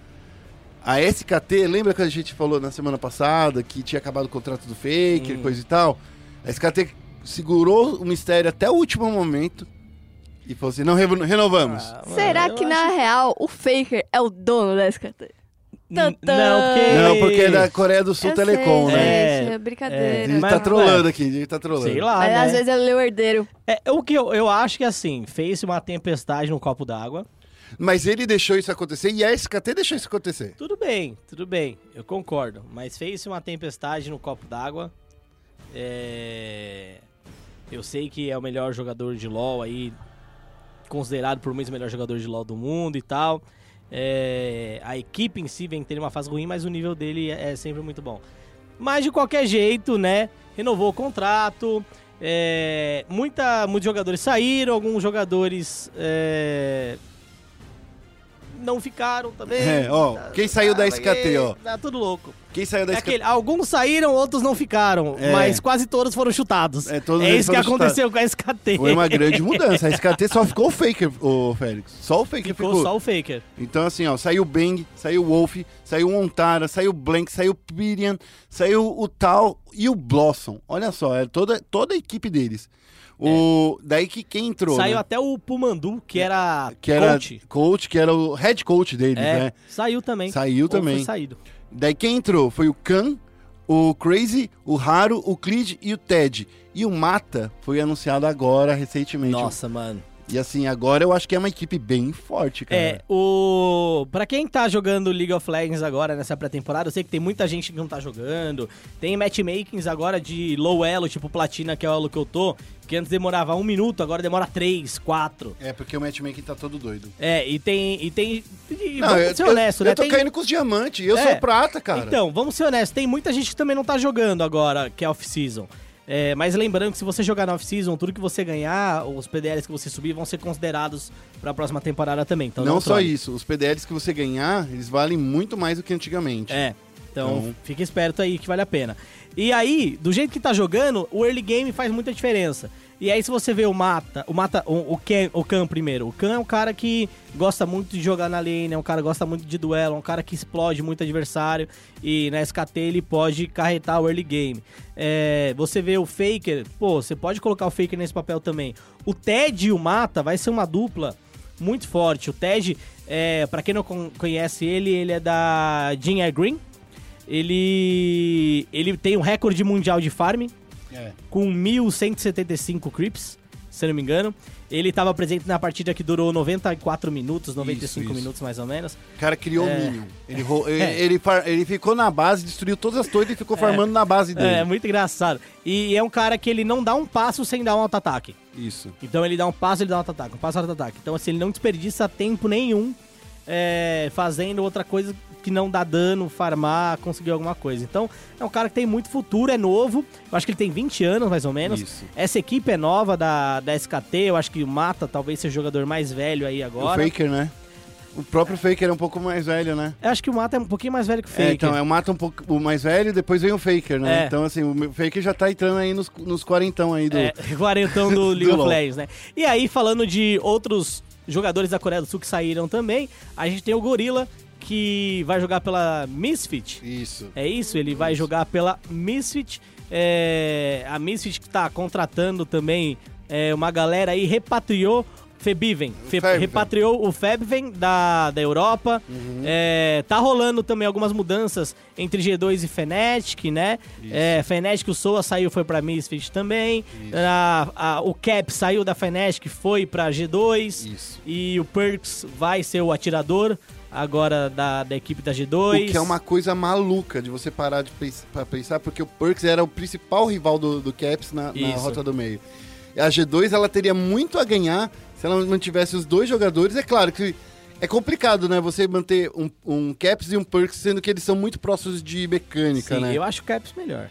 A SKT, lembra que a gente falou na semana passada que tinha acabado o contrato do Faker, coisa e tal? A SKT segurou o mistério até o último momento e falou assim: não reno- renovamos. Ah, mano, Será que acho- na real o Faker é o dono da SKT? Não, porque... não, porque é da Coreia do Sul Eu Telecom, sei, né? gente, É, é brincadeira. Ele mas- tá trolando aqui, ele tá trolando. Sei lá, Mas né? às vezes ele é o herdeiro. É, o que eu, eu acho que assim, fez uma tempestade no copo d'água. Mas ele deixou isso acontecer e a SKT deixou isso acontecer. Tudo bem, tudo bem, eu concordo. Mas fez uma tempestade no copo d'água. É... Eu sei que é o melhor jogador de LoL aí, considerado por muitos o melhor jogador de LoL do mundo e tal. É, A equipe em si vem tendo uma fase ruim, mas o nível dele é é sempre muito bom. Mas de qualquer jeito, né? Renovou o contrato. é, Muita, muitos jogadores saíram, alguns jogadores é, não ficaram também. É, ó, quem saiu da Ah, SKT, ó. Tá tudo louco. Quem saiu da É SK... aquele, alguns saíram, outros não ficaram, É. mas quase todos foram chutados. É, todos é isso que aconteceu com a SKT. Foi uma grande mudança. A SKT só ficou o Faker, o Félix. Só o Faker Ficou ficou. só o Faker. Então, assim, ó, saiu o Bang, saiu o Wolf, saiu o Ontara, saiu o Blank, saiu o Pirian, saiu o Tal e o Blossom. Olha só, é toda, toda a equipe deles. O, Daí que quem entrou? Saiu né? até o Pumandu, que era que era coach. coach, que era o head coach deles, É, né? saiu também. Saiu também. Foi saído. Daí quem entrou foi o Khan, o Crazy, o Haru, o Clid e o Ted. E o Mata foi anunciado agora, recentemente. Nossa, mano. E assim, agora eu acho que é uma equipe bem forte, cara. É, o. Pra quem tá jogando League of Legends agora nessa pré-temporada, eu sei que tem muita gente que não tá jogando. Tem matchmakings agora de low elo, tipo platina, que é o elo que eu tô, que antes demorava um minuto, agora demora três, quatro. É, porque o matchmaking tá todo doido. É, e tem. E tem. E Não, vamos eu, ser eu- honesto, eu, né? tô Tem- caindo com os diamantes, eu É. sou prata, cara. Então, vamos ser honestos, tem muita gente que também não tá jogando agora, que é off-season. É, mas lembrando que se você jogar na off-season, tudo que você ganhar, os PDLs que você subir, vão ser considerados pra próxima temporada também. Então não não só isso, os PDLs que você ganhar, eles valem muito mais do que antigamente. É. Então, Então- fica esperto aí que vale a pena. E aí, do jeito que tá jogando, o early game faz muita diferença. E aí, se você vê o Mata, o Mata, o, o, Ken, o Khan primeiro. O Khan é um cara que gosta muito de jogar na lane, é um cara que gosta muito de duelo, é um cara que explode muito adversário. E na SKT ele pode carretar o early game. É, você vê o Faker, pô, você pode colocar o Faker nesse papel também. O Ted e o Mata vai ser uma dupla muito forte. O Ted, é, para quem não con- conhece ele, ele é da Jin Air Green. Ele, ele tem um recorde mundial de farm É. com 1.175 creeps, se eu não me engano. Ele estava presente na partida que durou 94 minutos, 95 isso. minutos mais ou menos. O cara criou É. o Minion. Ele, ro- ele, É. ele, far- ele ficou na base, destruiu todas as torres e ficou farmando na base dele. É, muito engraçado. E é um cara que ele não dá um passo sem dar um auto-ataque. Isso. Então ele dá um passo, ele dá um auto-ataque, um passo, auto-ataque. Então assim, ele não desperdiça tempo nenhum é, fazendo outra coisa que não dá dano, farmar, conseguir alguma coisa. Então é um cara que tem muito futuro, é novo. Eu acho que ele tem 20 anos, mais ou menos. Isso. Essa equipe é nova da, da SKT, eu acho que o Mata talvez seja o jogador mais velho aí agora. O Faker, né? O próprio Faker é um pouco mais velho, né? Eu acho que o Mata é um pouquinho mais velho que o É, Faker. então, é o Mata um pouco o mais velho, depois vem o Faker, né? É. Então, assim, o Faker já tá entrando aí nos, nos quarentão aí do... É, quarentão do League of LoL. Legends, né? E aí, falando de outros jogadores da Coreia do Sul que saíram também, a gente tem o Gorilla, que vai jogar pela Misfit. Isso. É isso, ele vai jogar pela Misfit. É, a Misfit que tá contratando também é, uma galera aí, repatriou Febiven. Fe- repatriou o Febven da, da Europa. É, tá rolando também algumas mudanças entre G2 e Fnatic, né? É, Fnatic, o Soa saiu, foi pra Misfit também. A- a- o Cap saiu da Fnatic, foi pra G2. Isso. E o Perks vai ser o atirador agora da, da equipe da G2. O que é uma coisa maluca de você parar de pens- pra pensar, porque o Perks era o principal rival do, do Caps na, na rota do meio. E a G2 ela teria muito a ganhar se ela mantivesse os dois jogadores. É claro que é complicado, né? Você manter um, um Caps e um Perks, sendo que eles são muito próximos de mecânica, Sim, né? eu acho o Caps melhor.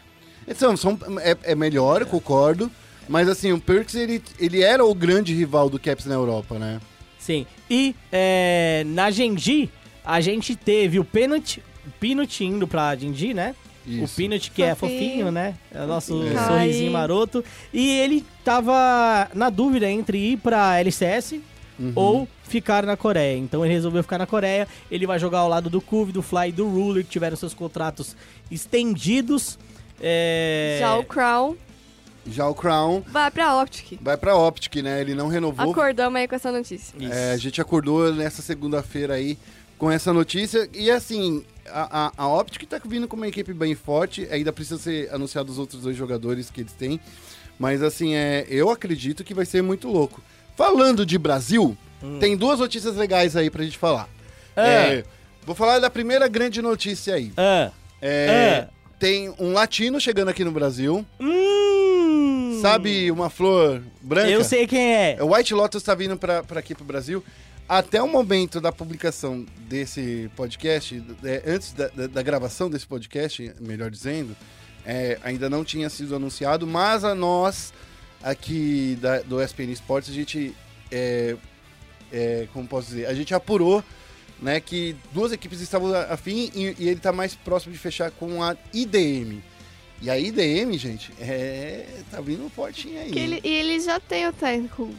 São, são, é, é melhor, eu concordo. Mas assim, o Perks ele, ele era o grande rival do Caps na Europa, né? Sim. E é, na Genji, a gente teve o o Peanut indo pra Genji, né? O Isso. Peanut que é Fofinho. fofinho, né? É o nosso É. sorrisinho maroto. E ele tava na dúvida entre ir pra LCS Uhum. ou ficar na Coreia. Então ele resolveu ficar na Coreia. Ele vai jogar ao lado do Cove, do Fly e do Ruler, que tiveram seus contratos estendidos. É... Já o Crown Já o Crown vai pra Optic. vai pra Optic, né? Ele não renovou. Acordamos aí com essa notícia. É, a gente acordou nessa segunda-feira aí com essa notícia. E assim, a, a, a Optic tá vindo com uma equipe bem forte. Ainda precisa ser anunciado os outros dois jogadores que eles têm. Mas assim, é, eu acredito que vai ser muito louco. Falando de Brasil, tem duas notícias legais aí pra gente falar. Ah. É, vou falar da primeira grande notícia aí. Ah. É, Ah. Tem um latino chegando aqui no Brasil. Hum. Sabe uma flor branca? Eu sei quem é. O White Lotus tá vindo pra, pra aqui pro Brasil. Até o momento da publicação desse podcast, é, antes da, da- da gravação desse podcast, melhor dizendo, é, ainda não tinha sido anunciado, mas a nós, aqui da- do SPN Sports, a gente, é, é, como posso dizer, a gente apurou né, que duas equipes estavam afim e, e ele tá mais próximo de fechar com a IDM. E a IDM, gente, é. tá vindo fortinho aí. Que ele, e ele já tem o técnico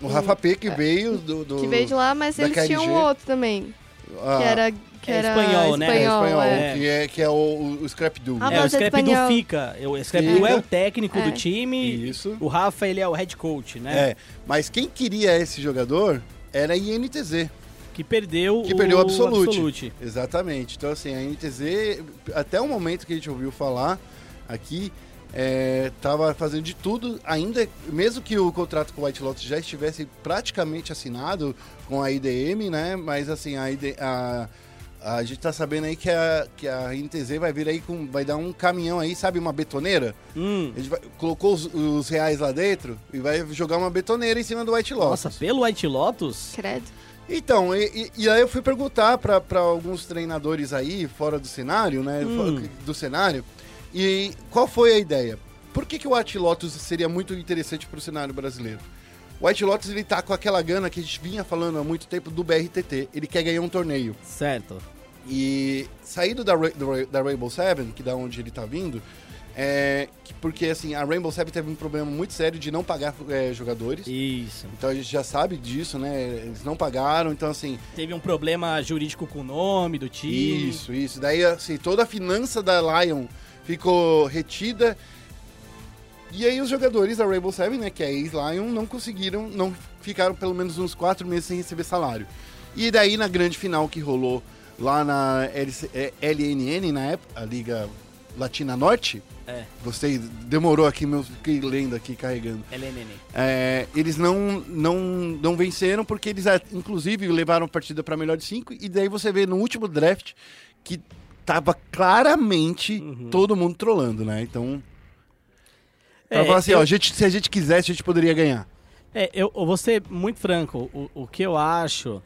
o- O Rafa P que veio do. do que veio de lá, mas eles tinham KLG. outro também. ah, Que era. Que É era espanhol, né? é, espanhol, espanhol, é. Que, é, que é o, o Scrap Do. Ah, é, o mas é Scrap espanhol. do fica. O Scrap Fica. do é o técnico É. do time. Isso. O Rafa, ele é o head coach, né? É, mas quem queria esse jogador era a INTZ, Que perdeu que perdeu o Absolute. Absolute. Exatamente. Então, assim, a INTZ, até o momento que a gente ouviu falar aqui, é, tava fazendo de tudo, ainda, mesmo que o contrato com o White Lotus já estivesse praticamente assinado com a IDM, né? Mas, assim, a, ID, a, a gente tá sabendo aí que a, que a INTZ vai vir aí com. vai dar um caminhão aí, sabe, uma betoneira? Hum. A gente vai- colocou os, os reais lá dentro e vai jogar uma betoneira em cima do White Lotus. Nossa, pelo White Lotus? Credo. Então, e, e- e aí eu fui perguntar pra pra alguns treinadores aí, fora do cenário, né? Hum. fora Do cenário. E qual foi a ideia? Por que, que o White Lotus seria muito interessante pro cenário brasileiro? O White Lotus, ele tá com aquela gana que a gente vinha falando há muito tempo do BRTT. Ele quer ganhar um torneio. Certo. E saído da, da Rainbow Seven, que da onde ele tá vindo, é que- porque assim, a Rainbow Seven teve um problema muito sério de não pagar é, jogadores. Isso. Então a gente já sabe disso, né? Eles não pagaram, então assim, Teve um problema jurídico com o nome do time. isso, isso. Daí assim, toda a finança da Lion ficou retida. E aí os jogadores da Rainbow Seven, né, que é ex-Lion, não conseguiram, não ficaram pelo menos uns quatro meses sem receber salário. E daí na grande final que rolou lá na LC, é, LNN, na época, a Liga Latina Norte, É. gostei, demorou aqui, meu, fiquei lendo aqui, carregando. LNN. É, eles não, não, não venceram porque eles, ah, inclusive, levaram a partida para melhor de cinco. E daí você vê no último draft que tava claramente todo mundo trolando, né? Então. Pra É, falar assim, eu- ó, a gente, se a gente quisesse, a gente poderia ganhar. É, eu, eu vou ser muito franco. O, o que eu acho.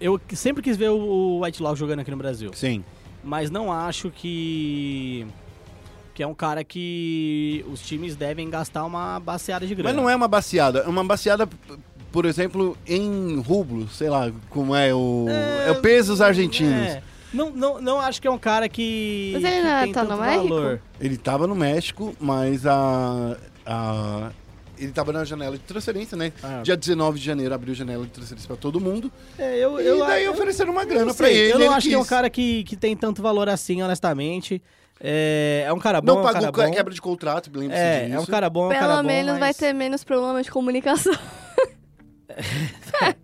Eu sempre quis ver o White Lock jogando aqui no Brasil. Sim. Mas não acho que. Que é um cara que os times devem gastar uma baseada de grana. Mas não é uma baseada. É uma baseada, por exemplo, em rublo, sei lá, como é o. É, o pesos argentinos. É. Não, não, não acho que é um cara que. Mas ele que não tem tá tanto no México? valor. Ele tava no México, mas a. a ele tava na janela de transferência, né? Ah. Dia 19 de janeiro abriu janela de transferência pra todo mundo. É, eu, e eu, daí eu- ofereceram uma grana não pra sei, ele. Eu não ele acho que é um quis. cara que, que tem tanto valor assim, honestamente. É, é um cara bom, Não é um pagou cara bom. quebra de contrato, lembre-se É, disso. é um cara bom, é um Pelo cara bom, menos mas- vai ter menos problemas de comunicação.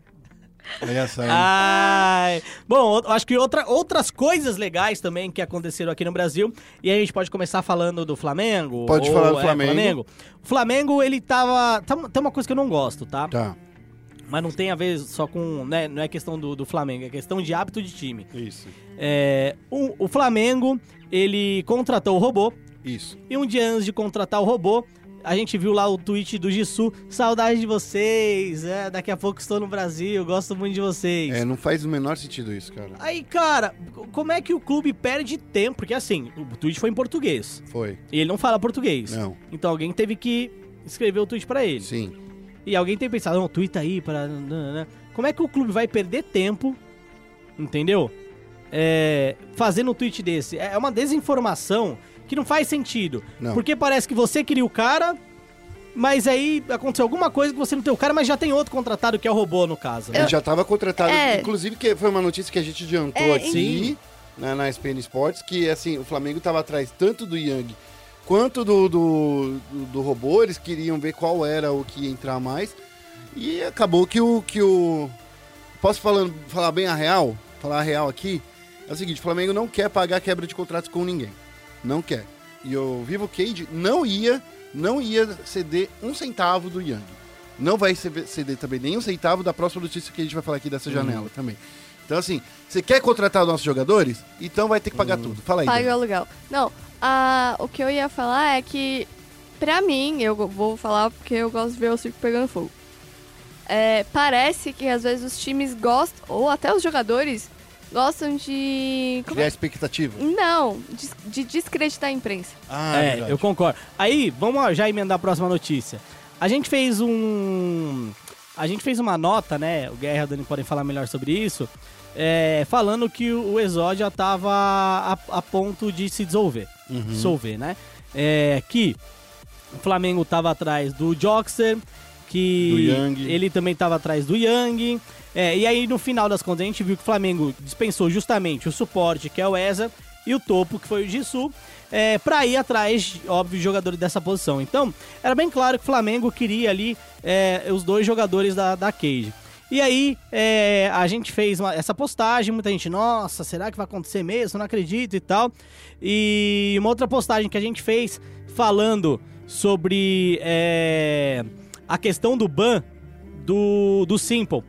Olha só. Ai. Bom, eu acho que outra, outras coisas legais também que aconteceram aqui no Brasil. E aí a gente pode começar falando do Flamengo. Pode ou- falar do é, Flamengo. O Flamengo, ele tava. tá- Tem uma coisa que eu não gosto, tá? Tá, Mas não tem a ver só com. Né, não é questão do, do Flamengo, é questão de hábito de time. isso. É, o, o Flamengo, ele contratou o robô. Isso. E um dia antes de contratar o robô, a gente viu lá o tweet do Gissu. Saudade de vocês. É, daqui a pouco estou no Brasil, gosto muito de vocês. É, não faz o menor sentido isso, cara. Aí, cara, como é que o clube perde tempo? Porque assim, o tweet foi em português. Foi. E ele não fala português. Não. Então alguém teve que escrever o tweet pra ele. Sim. E alguém tem pensado, não, tweet aí para. Como é que o clube vai perder tempo, entendeu? É, fazendo um tweet desse. É uma desinformação que não faz sentido. Não. Porque parece que você queria o cara, mas aí aconteceu alguma coisa que você não tem o cara, mas já tem outro contratado que é o robô, no caso. né? Ele já estava contratado. É. Inclusive, que foi uma notícia que a gente adiantou É, aqui né, na SPN Sports, que assim, o Flamengo estava atrás tanto do Yang quanto do, do, do, do robô. Eles queriam ver qual era o que ia entrar mais. E acabou que o. Que o posso falando, falar bem a real? Falar a real aqui? É o seguinte, o Flamengo não quer pagar quebra de contratos com ninguém. Não quer. E o Vivo Cage não ia, não ia ceder um centavo do Yang. Não vai ceder também nem um centavo da próxima notícia que a gente vai falar aqui dessa janela também. Então, assim, você quer contratar os nossos jogadores? Então vai ter que pagar tudo. Fala aí. Paga o aluguel. Não, a, o que eu ia falar é que, pra mim, eu vou falar porque eu gosto de ver o circo pegando fogo. É, parece que às vezes os times gostam, ou até os jogadores, gostam de. como Criar é? expectativa. Não, de, de descreditar a imprensa. Ah, É, verdade. eu concordo. Aí, vamos já emendar a próxima notícia. A gente fez um. a gente fez uma nota, né? O Guerra e a Dani podem falar melhor sobre isso. é, falando que o o Exódia tava a, a ponto de se dissolver. Dissolver, né? É, que o Flamengo tava atrás do Joxer, que Do Yang. ele também tava atrás do Yang. É, e aí, no final das contas, a gente viu que o Flamengo dispensou justamente o suporte, que é o Eza, e o topo, que foi o Jisoo, é, pra ir atrás, óbvio, jogadores dessa posição. Então, era bem claro que o Flamengo queria ali é, os dois jogadores da, da Cage. E aí, é, a gente fez uma- essa postagem, muita gente, nossa, será que vai acontecer mesmo? Não acredito e tal. E uma outra postagem que a gente fez falando sobre é, a questão do ban do, do Simple.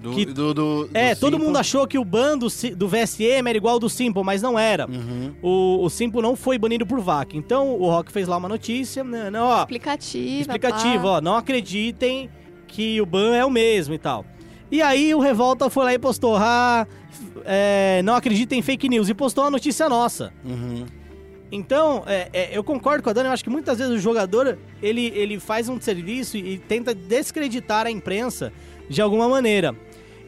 Do, Que- do, do- do É, todo Simple. mundo achou que o ban do, do VSM era igual ao do Simple, mas não era. Uhum. O, o Simple não foi banido por VAC. Então o Rock fez lá uma notícia, né, não, ó, Explicativa. explicativo, pá. ó, não acreditem que o ban é o mesmo e tal. E aí o Revolta foi lá e postou, ah, é, não acreditem em fake news, e postou uma notícia nossa. Uhum. Então, é, é, eu concordo com a Dani, eu acho que muitas vezes o jogador, ele, ele faz um serviço e, e tenta descreditar a imprensa de alguma maneira.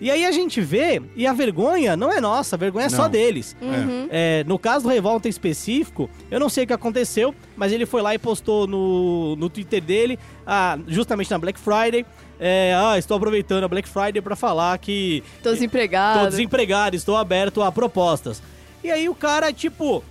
E aí a gente vê, e a vergonha não é nossa, a vergonha é só deles. Uhum. É, no caso do Revolta em específico, eu não sei o que aconteceu, mas ele foi lá e postou no, no Twitter dele, ah, justamente na Black Friday, é, ah, estou aproveitando a Black Friday para falar que Tô Tô desempregado. desempregado, estou aberto a propostas. E aí o cara, tipo,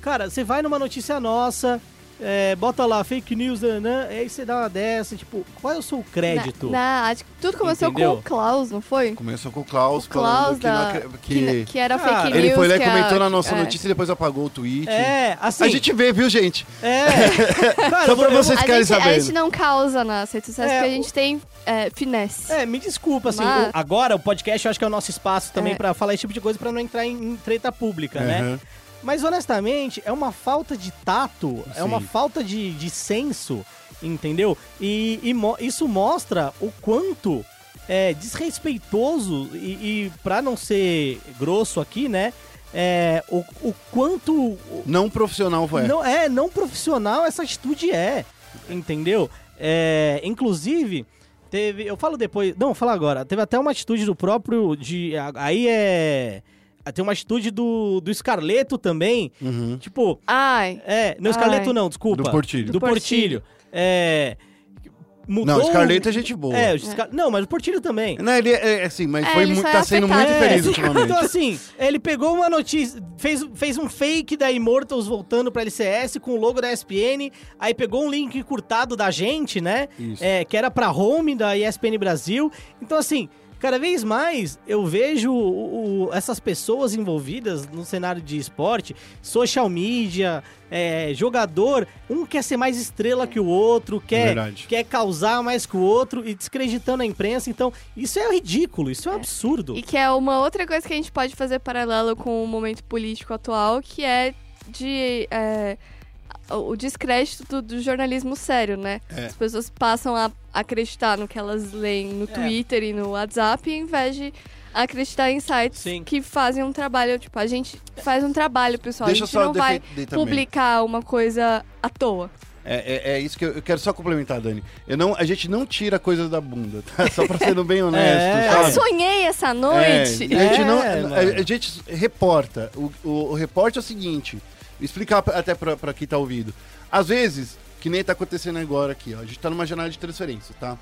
cara, você vai numa notícia nossa, é, bota lá fake news, né? Aí você dá uma dessa, tipo, qual é o seu crédito? Na, na- acho que tudo começou Entendeu? com o Klaus, não foi? Começou com o Klaus, O Klaus falando que, não da, que, que- que era Cara, fake news. ele foi lá e a- comentou na nossa é. notícia e depois apagou o tweet. É, assim. A gente vê, viu, gente? É. Cara, Só pra vocês ficarem gente, a sabendo. gente não causa nas redes sociais É, porque a o- gente tem é, finesse. É, me desculpa, assim, Mas- o- agora o podcast eu acho que é o nosso espaço também É. pra falar esse tipo de coisa pra não entrar em, em treta pública, né? Mas honestamente, é uma falta de tato, é Sim. uma falta de, de senso, entendeu? E, e mo- isso mostra o quanto é desrespeitoso e, e para não ser grosso aqui, né? É, o, o quanto Não profissional foi. não é não profissional essa atitude é, entendeu? É, inclusive teve, eu falo depois, não, vou falar agora. Teve até uma atitude do próprio de aí é tem uma atitude do do Scarleto também, Uhum. tipo, Ai, é, não Scarleto não, desculpa. Do Portilho. Do Do Portilho. Portilho. É mudou Não, Scarlett é gente boa. É, o Scar- não, mas o Portilho também. Não, ele é, é assim, mas É, foi ele mu- só é tá sendo muito feliz É, ultimamente. Então, assim, ele pegou uma notícia, fez, fez um fake da Immortals voltando pra LCS com o logo da ESPN, aí pegou um link encurtado da gente, né? Isso. É, que era pra home da ESPN Brasil. Então, assim, cada vez mais eu vejo o- o- essas pessoas envolvidas no cenário de esporte, social media, é, jogador, um quer ser mais estrela que o outro, quer, Verdade. quer causar mais que o outro e descreditando a imprensa. Então, isso é ridículo, isso é um absurdo. e que é uma outra coisa que a gente pode fazer paralelo com o momento político atual, que é de é, o descrédito do, do jornalismo sério, né? É. As pessoas passam a acreditar no que elas leem no É. Twitter e no WhatsApp, em vez de acreditar em sites Sim. que fazem um trabalho. Tipo, a gente faz um trabalho, pessoal. Deixa a gente só não vai também. publicar uma coisa à toa. É, é, é isso que eu, eu quero só complementar, Dani. Eu não, a gente não tira coisas da bunda, tá? Só pra sendo bem honesto, É. Eu sonhei essa É, noite. a gente É, não. A, a gente reporta. O, o, o repórter é o seguinte: explicar até pra, pra quem tá ouvindo. Às vezes, que nem tá acontecendo agora aqui, ó. A gente tá numa janela de transferência, tá?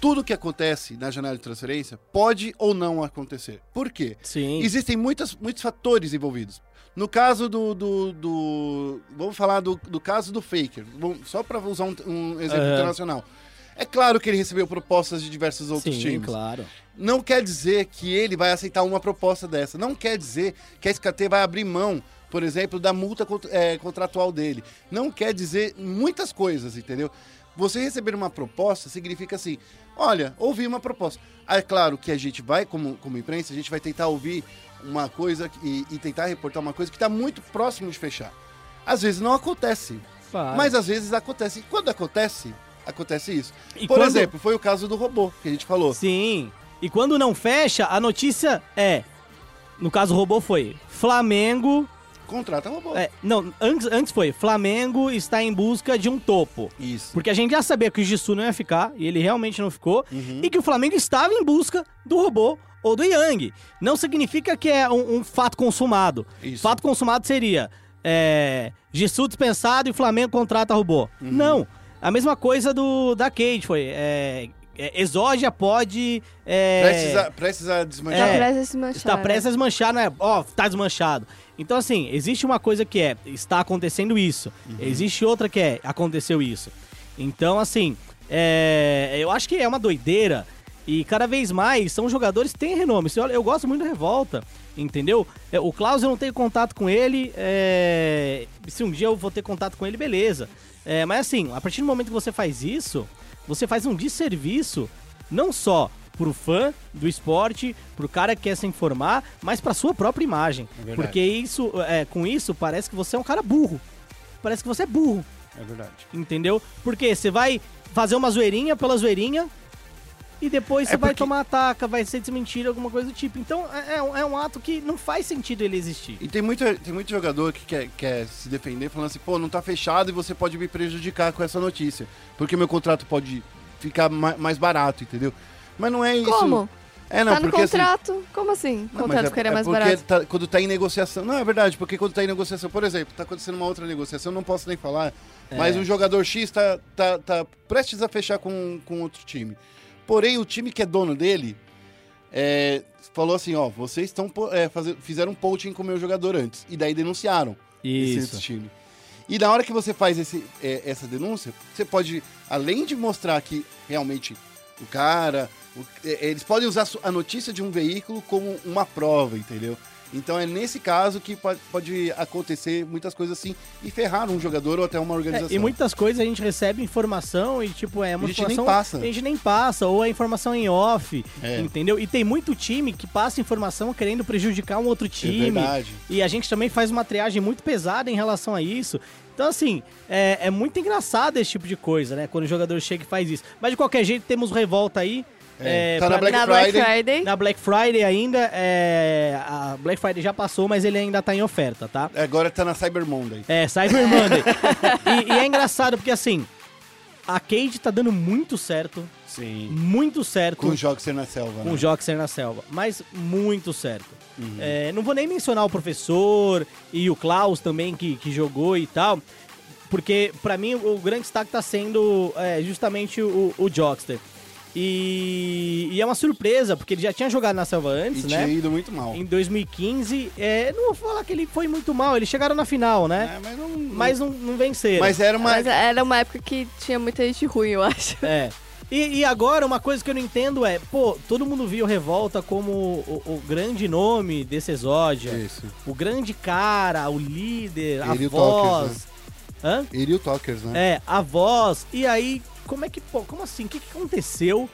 Tudo que acontece na janela de transferência pode ou não acontecer. Por quê? Sim. Existem muitas, muitos fatores envolvidos. No caso do. do, do- vamos falar do, do caso do Faker, só para usar um, um exemplo Aham. internacional. É claro que ele recebeu propostas de diversos outros Sim, times. claro. Não quer dizer que ele vai aceitar uma proposta dessa. Não quer dizer que a SKT vai abrir mão, por exemplo, da multa eh, contratual dele. Não quer dizer muitas coisas, entendeu? Você receber uma proposta significa assim: olha, ouvi uma proposta. É claro que a gente vai, como, como imprensa, a gente vai tentar ouvir uma coisa e, e tentar reportar uma coisa que está muito próximo de fechar. Às vezes não acontece, Claro. mas às vezes acontece. E quando acontece, acontece isso. E Por quando- exemplo, foi o caso do robô que a gente falou. Sim. E quando não fecha, a notícia é. No caso, o robô foi Flamengo Contrata robô. É, não, antes, antes foi Flamengo está em busca de um topo. Isso. Porque a gente já sabia que o Jisoo não ia ficar, e ele realmente não ficou, Uhum. e que o Flamengo estava em busca do robô ou do Yang. Não significa que é um, um fato consumado. Isso. Fato consumado seria é, Jisoo dispensado e Flamengo contrata robô. Uhum. Não. A mesma coisa do da Kate foi. É, é, Exódia pode. É, Prestes, a, prestes a desmanchar. Tá É. prestes a se manchar. Está né? prestes a desmanchar, né? Ó, tá desmanchado. Então, assim, existe uma coisa que é, está acontecendo isso. Existe outra que é, aconteceu isso. Então, assim, é, eu acho que é uma doideira. E cada vez mais são jogadores que têm renome. Se olha, Eu gosto muito do Revolta, entendeu? É, O Klaus eu não tenho contato com ele. é, Se um dia eu vou ter contato com ele, beleza. É, mas assim, a partir do momento que você faz isso, você faz um desserviço não só pro fã do esporte, pro cara que quer se informar, mas pra sua própria imagem. verdade. Porque isso, é, com isso, parece que você é um cara burro. Parece que você é burro, É verdade. entendeu? Porque você vai fazer uma zoeirinha pela zoeirinha e depois É você vai porque- tomar ataca, vai ser desmentido, alguma coisa do tipo. Então é, é um- é um ato que não faz sentido ele existir. E tem muito, tem muito jogador que quer, quer se defender falando assim, pô, não tá fechado e você pode me prejudicar com essa notícia. Porque meu contrato pode ficar ma- mais barato, entendeu? Mas não é isso. Como? É, não, tá no porque assim- contrato? Como assim? O Não, contrato é- ficaria é mais porque barato? tá- quando tá em negociação. Não, é verdade, porque quando tá em negociação, por exemplo, tá acontecendo uma outra negociação, não posso nem falar, É. mas um jogador X tá, tá, tá prestes a fechar com, com outro time. Porém, o time que é dono dele é, falou assim: ó, vocês estão é, fizeram um poaching com o meu jogador antes. E daí denunciaram esse Isso. outro time. E na hora que você faz esse, é, essa denúncia, você pode, além de mostrar que realmente o cara. o- é, eles podem usar a notícia de um veículo como uma prova, entendeu? Então é nesse caso que pode, pode acontecer muitas coisas assim e ferrar um jogador ou até uma É, organização. e muitas coisas a gente recebe informação e, tipo, é uma A gente nem informação. passa. A gente nem passa, ou a informação em off, É. entendeu? E tem muito time que passa informação querendo prejudicar um outro É time. verdade. E a gente também faz uma triagem muito pesada em relação a isso. Então, assim, é, é muito engraçado esse tipo de coisa, né? Quando o jogador chega e faz isso. Mas de qualquer jeito, temos revolta aí. É, É, tá na Black Na Friday. Black Friday. na Black Friday ainda. É, a Black Friday já passou, mas ele ainda tá em oferta, tá? Agora tá na Cyber Monday. É, Cyber Monday. e, e é engraçado porque, assim, a Cade tá dando muito certo. Sim. Muito certo. Com o Joxer na selva. com né? o Joxer na selva. Mas muito certo. É, não vou nem mencionar o professor e o Klaus também que, que jogou e tal. Porque, pra mim, o grande destaque tá sendo é, justamente o, o Joxter. E, e é uma surpresa, porque ele já tinha jogado na selva E antes, tinha né? ido muito mal. Em 2015. É, não vou falar que ele foi muito mal, eles chegaram na final, né? É, mas não, Mas não, não venceram. mas era uma. Mas era uma época que tinha muita gente ruim, eu acho. É. E, e agora, uma coisa que eu não entendo é, pô, todo mundo viu Revolta como o, o grande nome desse Exódia. Isso. O grande cara, o líder, a Ele e o voz. Talkers, Hã? Ele e o Talkers, né? É, a voz. E aí, como é que, pô, como assim? O que, que aconteceu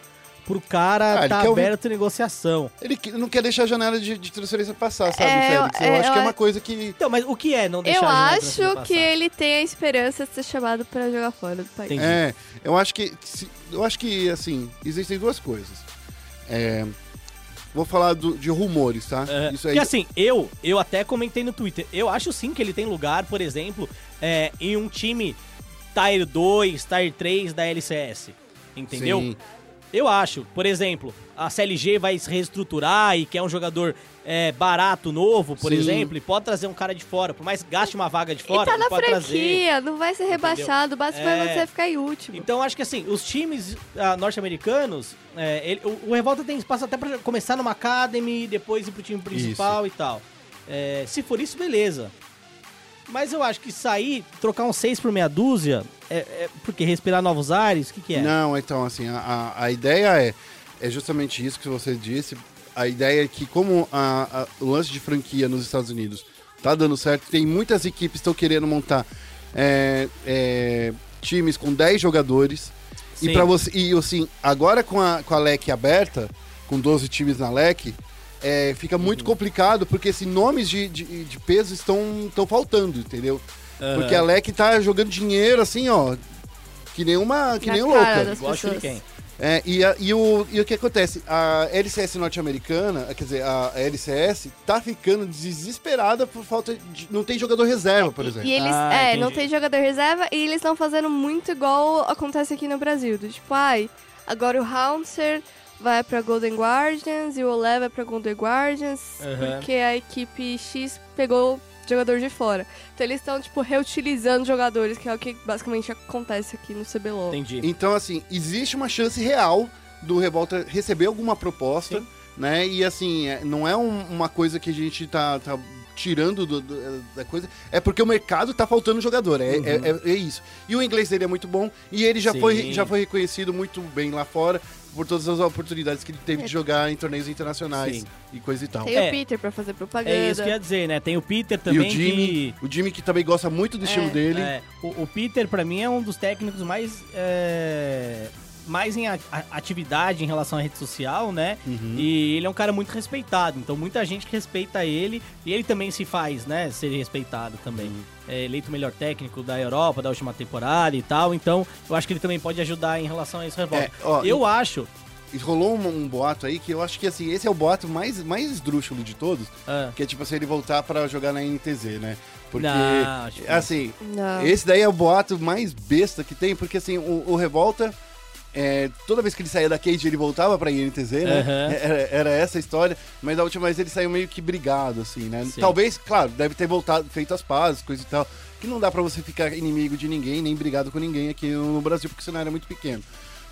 pro cara Ah, tá aberto a negociação? Ele que- não quer deixar a janela de, de transferência passar, sabe, É, Félix? Eu é, acho que é eu- uma coisa que. Então, mas o que é não deixar Eu a janela acho transferência que passar? ele tem a esperança de ser chamado pra jogar fora do país. Entendi. É, eu acho que. eu acho que, assim, existem duas coisas. É, vou falar do- de rumores, tá? É, Isso aí. Porque assim, eu, eu até comentei no Twitter, eu acho sim que ele tem lugar, por exemplo, é, em um time Tier 2, Tier 3 da LCS. Entendeu? Sim. Eu acho. Por exemplo, a CLG vai se reestruturar e quer um jogador é, barato, novo, por Sim. exemplo, e pode trazer um cara de fora. Por mais que gaste uma vaga de E fora, tá ele na pode trazer. franquia, não vai ser rebaixado, basta É. você ficar em último. Então acho que assim, os times ah, norte-americanos, é, ele- o, o Revolta tem espaço até pra começar numa academy, depois ir pro time principal e tal. É, se for isso, beleza. Mas eu acho que sair, trocar um 6 por meia dúzia, é, é porque respirar novos ares, o que, que é? Não, então, assim, a, a, ideia é, é justamente isso que você disse. A ideia é que, como a- a- o lance de franquia nos Estados Unidos tá dando certo, tem muitas equipes que estão querendo montar é, é, times com 10 jogadores. Sim. E para você. E assim, agora com a, com a LEC aberta, com 12 times na LEC, é, fica Uhum. muito complicado, porque assim, nomes de, de, de peso estão, estão faltando, entendeu? Aham. Porque a LEC tá jogando dinheiro assim, ó. Que nem uma. Que Na nem um louca. Igual a. Shuriken. É, e, a- e o, e o que acontece? A LCS norte-americana, quer dizer, a LCS tá ficando desesperada por falta de. Não tem jogador reserva, por exemplo. E eles, Ah, é, entendi. não tem jogador reserva e eles estão fazendo muito igual acontece aqui no Brasil. Do tipo, ai, agora o Haunter vai pra Golden Guardians e o Olé vai pra Golden Guardians Aham. porque a equipe X pegou jogador de fora. Então eles estão, tipo, reutilizando jogadores, que é o que basicamente acontece aqui no CBLOL. Entendi. Então, assim, existe uma chance real do Revolta receber alguma proposta, Sim. né? E assim, é- não é um- uma coisa que a gente tá, tá tirando do- do- da coisa, é porque o mercado tá faltando jogador, é, é, é- é isso. E o inglês dele é muito bom, e ele já, Sim. foi, já foi reconhecido muito bem lá fora por todas as oportunidades que ele teve de jogar em torneios internacionais Sim. e coisa e tal. Tem É. o Peter pra fazer propaganda. É isso que eu ia dizer, né? Tem o Peter E também o Jimmy, que... o Jimmy que também gosta muito do estilo É. dele. É, o, o Peter, pra mim, é um dos técnicos mais. é, mais em atividade em relação à rede social, né? Uhum. E ele é um cara muito respeitado. Então, muita gente que respeita ele. E ele também se faz, né? Ser respeitado também. Uhum. É eleito o melhor técnico da Europa, da última temporada e tal. Então, eu acho que ele também pode ajudar em relação a esse revolta. É, ó, eu acho. E rolou um, um boato aí que eu acho que assim, esse é o boato mais, mais esdrúxulo de todos, ah, que é tipo assim, ele voltar pra jogar na NTZ, né? Porque, Não, acho que não. assim, Não. esse daí é o boato mais besta que tem, porque assim, o, o Revolta, é, toda vez que ele saía da Cage, ele voltava pra INTZ, né? Aham. Era, era essa a história, mas da última vez ele saiu meio que brigado, assim, né? Sim. Talvez, claro, deve ter voltado, feito as pazes, coisa e tal, que não dá pra você ficar inimigo de ninguém, nem brigado com ninguém aqui no Brasil, porque o cenário é muito pequeno.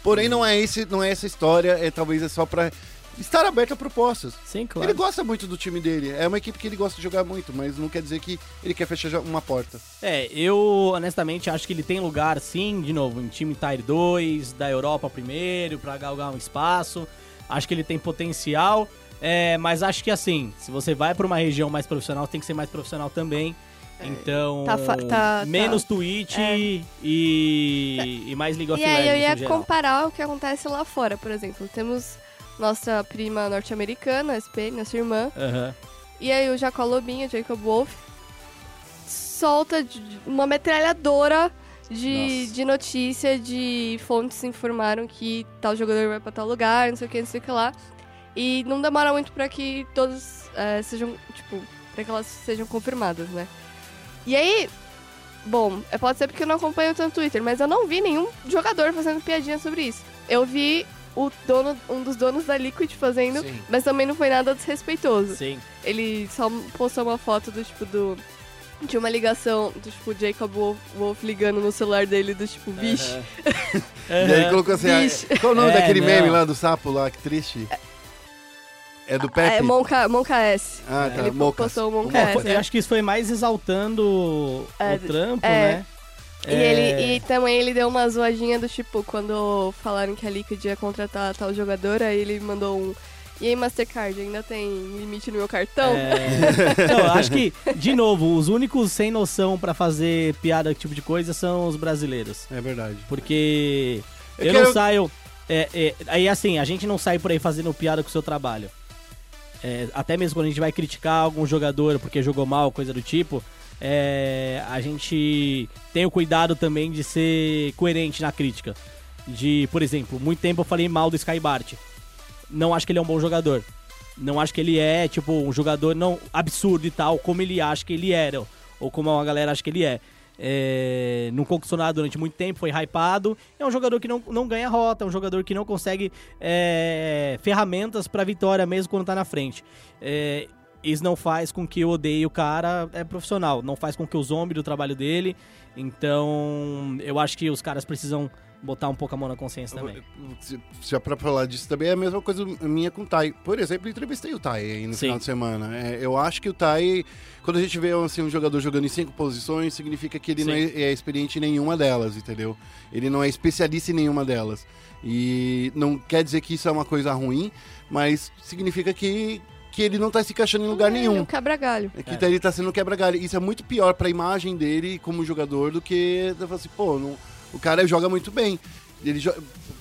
Porém, não é, esse, não é essa história, é talvez é só pra estar aberto a propostas. Sim, claro. Ele gosta muito do time dele. É uma equipe que ele gosta de jogar muito, mas não quer dizer que ele quer fechar uma porta. É, eu honestamente acho que ele tem lugar sim, de novo, em time Tier 2, da Europa primeiro, pra galgar um espaço. Acho que ele tem potencial, é, mas acho que assim, se você vai pra uma região mais profissional, tem que ser mais profissional também. Então, Tá fa- tá- menos tá. Twitch É. e, e mais League of E aí eu Legends ia comparar o que acontece lá fora, por exemplo. Temos nossa prima norte-americana, a SP, nossa irmã. Aham. E aí o Jacó Lobinho, Jacob Wolf, solta uma metralhadora de, Nossa. de notícia, de fontes informaram que tal jogador vai pra tal lugar, não sei o que, não sei o que lá. E não demora muito pra que todos é, sejam, tipo, pra que elas sejam confirmadas, né? E aí, bom, é, pode ser porque eu não acompanho tanto o Twitter, mas eu não vi nenhum jogador fazendo piadinha sobre isso. Eu vi o dono, um dos donos da Liquid fazendo, Sim. mas também não foi nada desrespeitoso. Sim. Ele só postou uma foto do tipo do. De uma ligação do tipo Jacob Wolf, Wolf ligando no celular dele, do tipo, bicho. Aham. E aí colocou assim, ah, qual o nome É, daquele não. meme lá do sapo lá, que triste? É do Pepe? É Monka, Monka S. Ah, tá, Ele Mocas. postou o Monka O É, S. Foi- eu acho que isso foi mais exaltando É, o trampo, é. né? E, ele, e também ele deu uma zoadinha do tipo, quando falaram que a Liquid ia contratar tal jogador, aí ele mandou um. E aí, Mastercard, ainda tem limite no meu cartão? É... Não, eu acho que, de novo, os únicos sem noção pra fazer piada, tipo de coisa, são os brasileiros. É verdade. Porque Eu eu, quero- não saio. É, é, aí assim, a gente não sai por aí fazendo piada com o seu trabalho. É, até mesmo quando a gente vai criticar algum jogador porque jogou mal, coisa do tipo, é, a gente tem o cuidado também de ser coerente na crítica. De, por exemplo, muito tempo eu falei mal do Skybart. Não acho que ele é um bom jogador. Não acho que ele é, tipo, um jogador não absurdo e tal, como ele acha que ele era, ou como a galera acha que ele é. É, não conquistou nada durante muito tempo, foi hypado. É um jogador que não, não ganha rota, é um jogador que não consegue é, ferramentas pra vitória mesmo quando tá na frente. É, isso não faz com que eu odeie o cara é profissional, não faz com que eu zombe do trabalho dele. Então, eu acho que os caras precisam botar um pouco a mão na consciência também. Já pra falar disso também é a mesma coisa minha com o Tai. Por exemplo, eu entrevistei o Tai aí no Sim. final de semana. É, eu acho que o Tai, quando a gente vê assim, um jogador jogando em cinco posições, significa que ele não é, é experiente em nenhuma delas, entendeu? Ele não é especialista em nenhuma delas. E não quer dizer que isso é uma coisa ruim, mas significa que, que ele não tá se encaixando em lugar É, nenhum. Um quebra-galho. É que ele tá sendo quebra-galho. Isso é muito pior pra imagem dele como jogador do que eu falo assim, pô, não- o cara joga muito bem. Ele jo-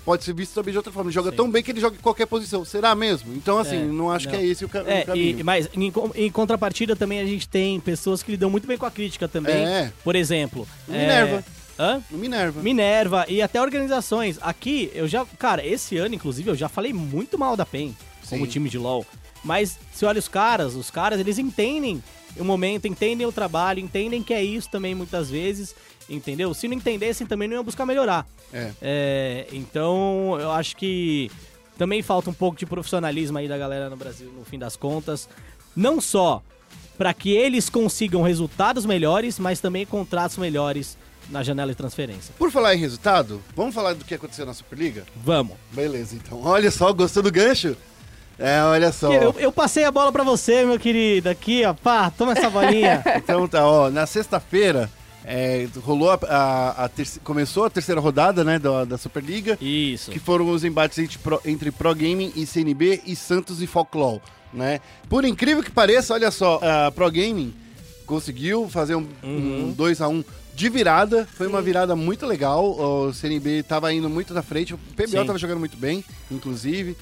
pode ser visto também de outra forma. Ele joga Sim. tão bem que ele joga em qualquer posição. Será mesmo? Então, assim, É, não acho não. que é esse o, ca- o É, caminho. e, mas em, em contrapartida também a gente tem pessoas que lidam muito bem com a crítica também. É. Por exemplo, O Minerva. Hã? No Minerva. Minerva e até organizações. Aqui, eu já. Cara, esse ano, inclusive, eu já falei muito mal da PEN como Sim. time de LoL. Mas se olha os caras, os caras, eles entendem o momento, entendem o trabalho, entendem que é isso também muitas vezes, entendeu? Se não entendessem, também não iam buscar melhorar. É. É, então, eu acho que também falta um pouco de profissionalismo aí da galera no Brasil, no fim das contas. Não só para que eles consigam resultados melhores, mas também contratos melhores na janela de transferência. Por falar em resultado, vamos falar do que aconteceu na Superliga? Vamos. Beleza, então. Olha só, gostou do gancho? É, olha só. Eu, eu passei a bola pra você, meu querido. Aqui, ó. Pá, toma essa bolinha. Então tá, ó, na sexta-feira é, rolou a, a- a começou a terceira rodada, né, da, da Superliga, Isso. que foram os embates entre Pro, entre Pro Gaming e CNB e Santos e Folklore, né? Por incrível que pareça, olha só, a Pro Gaming conseguiu fazer um, um 2 a 1 de virada, foi uma virada muito legal, o CNB tava indo muito na frente, o PBO Sim. tava jogando muito bem, inclusive,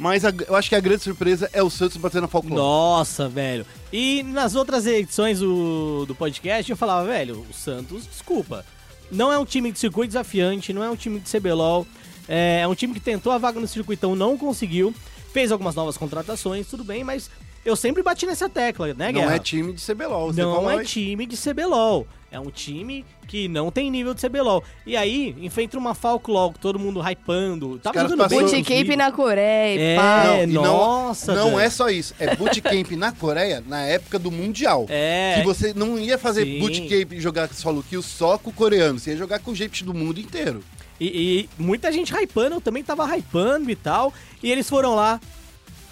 mas a- eu acho que a grande surpresa é o Santos batendo a Folklore. Nossa, velho. E nas outras edições do, do podcast eu falava, velho, o Santos, desculpa. Não é um time de circuito desafiante, não é um time de CBLOL. É, é um time que tentou a vaga no circuitão, não conseguiu. Fez algumas novas contratações, tudo bem, mas eu sempre bati nessa tecla, né, Não Guerra? é time de CBLOL, você Não é aí. time de CBLOL. É um time que não tem nível de CBLOL. E aí, enfrenta uma Falclol, todo mundo hypando. Tava jogando bem, Bootcamp na Coreia, É, pá. Não, e não- nossa, Não velho. é só isso, é bootcamp na Coreia na época do Mundial. É. Que você não ia fazer Sim. bootcamp e jogar solo kill só com o coreano, você ia jogar com gente do mundo inteiro. E, e muita gente hypando, eu também tava hypando e tal. E eles foram lá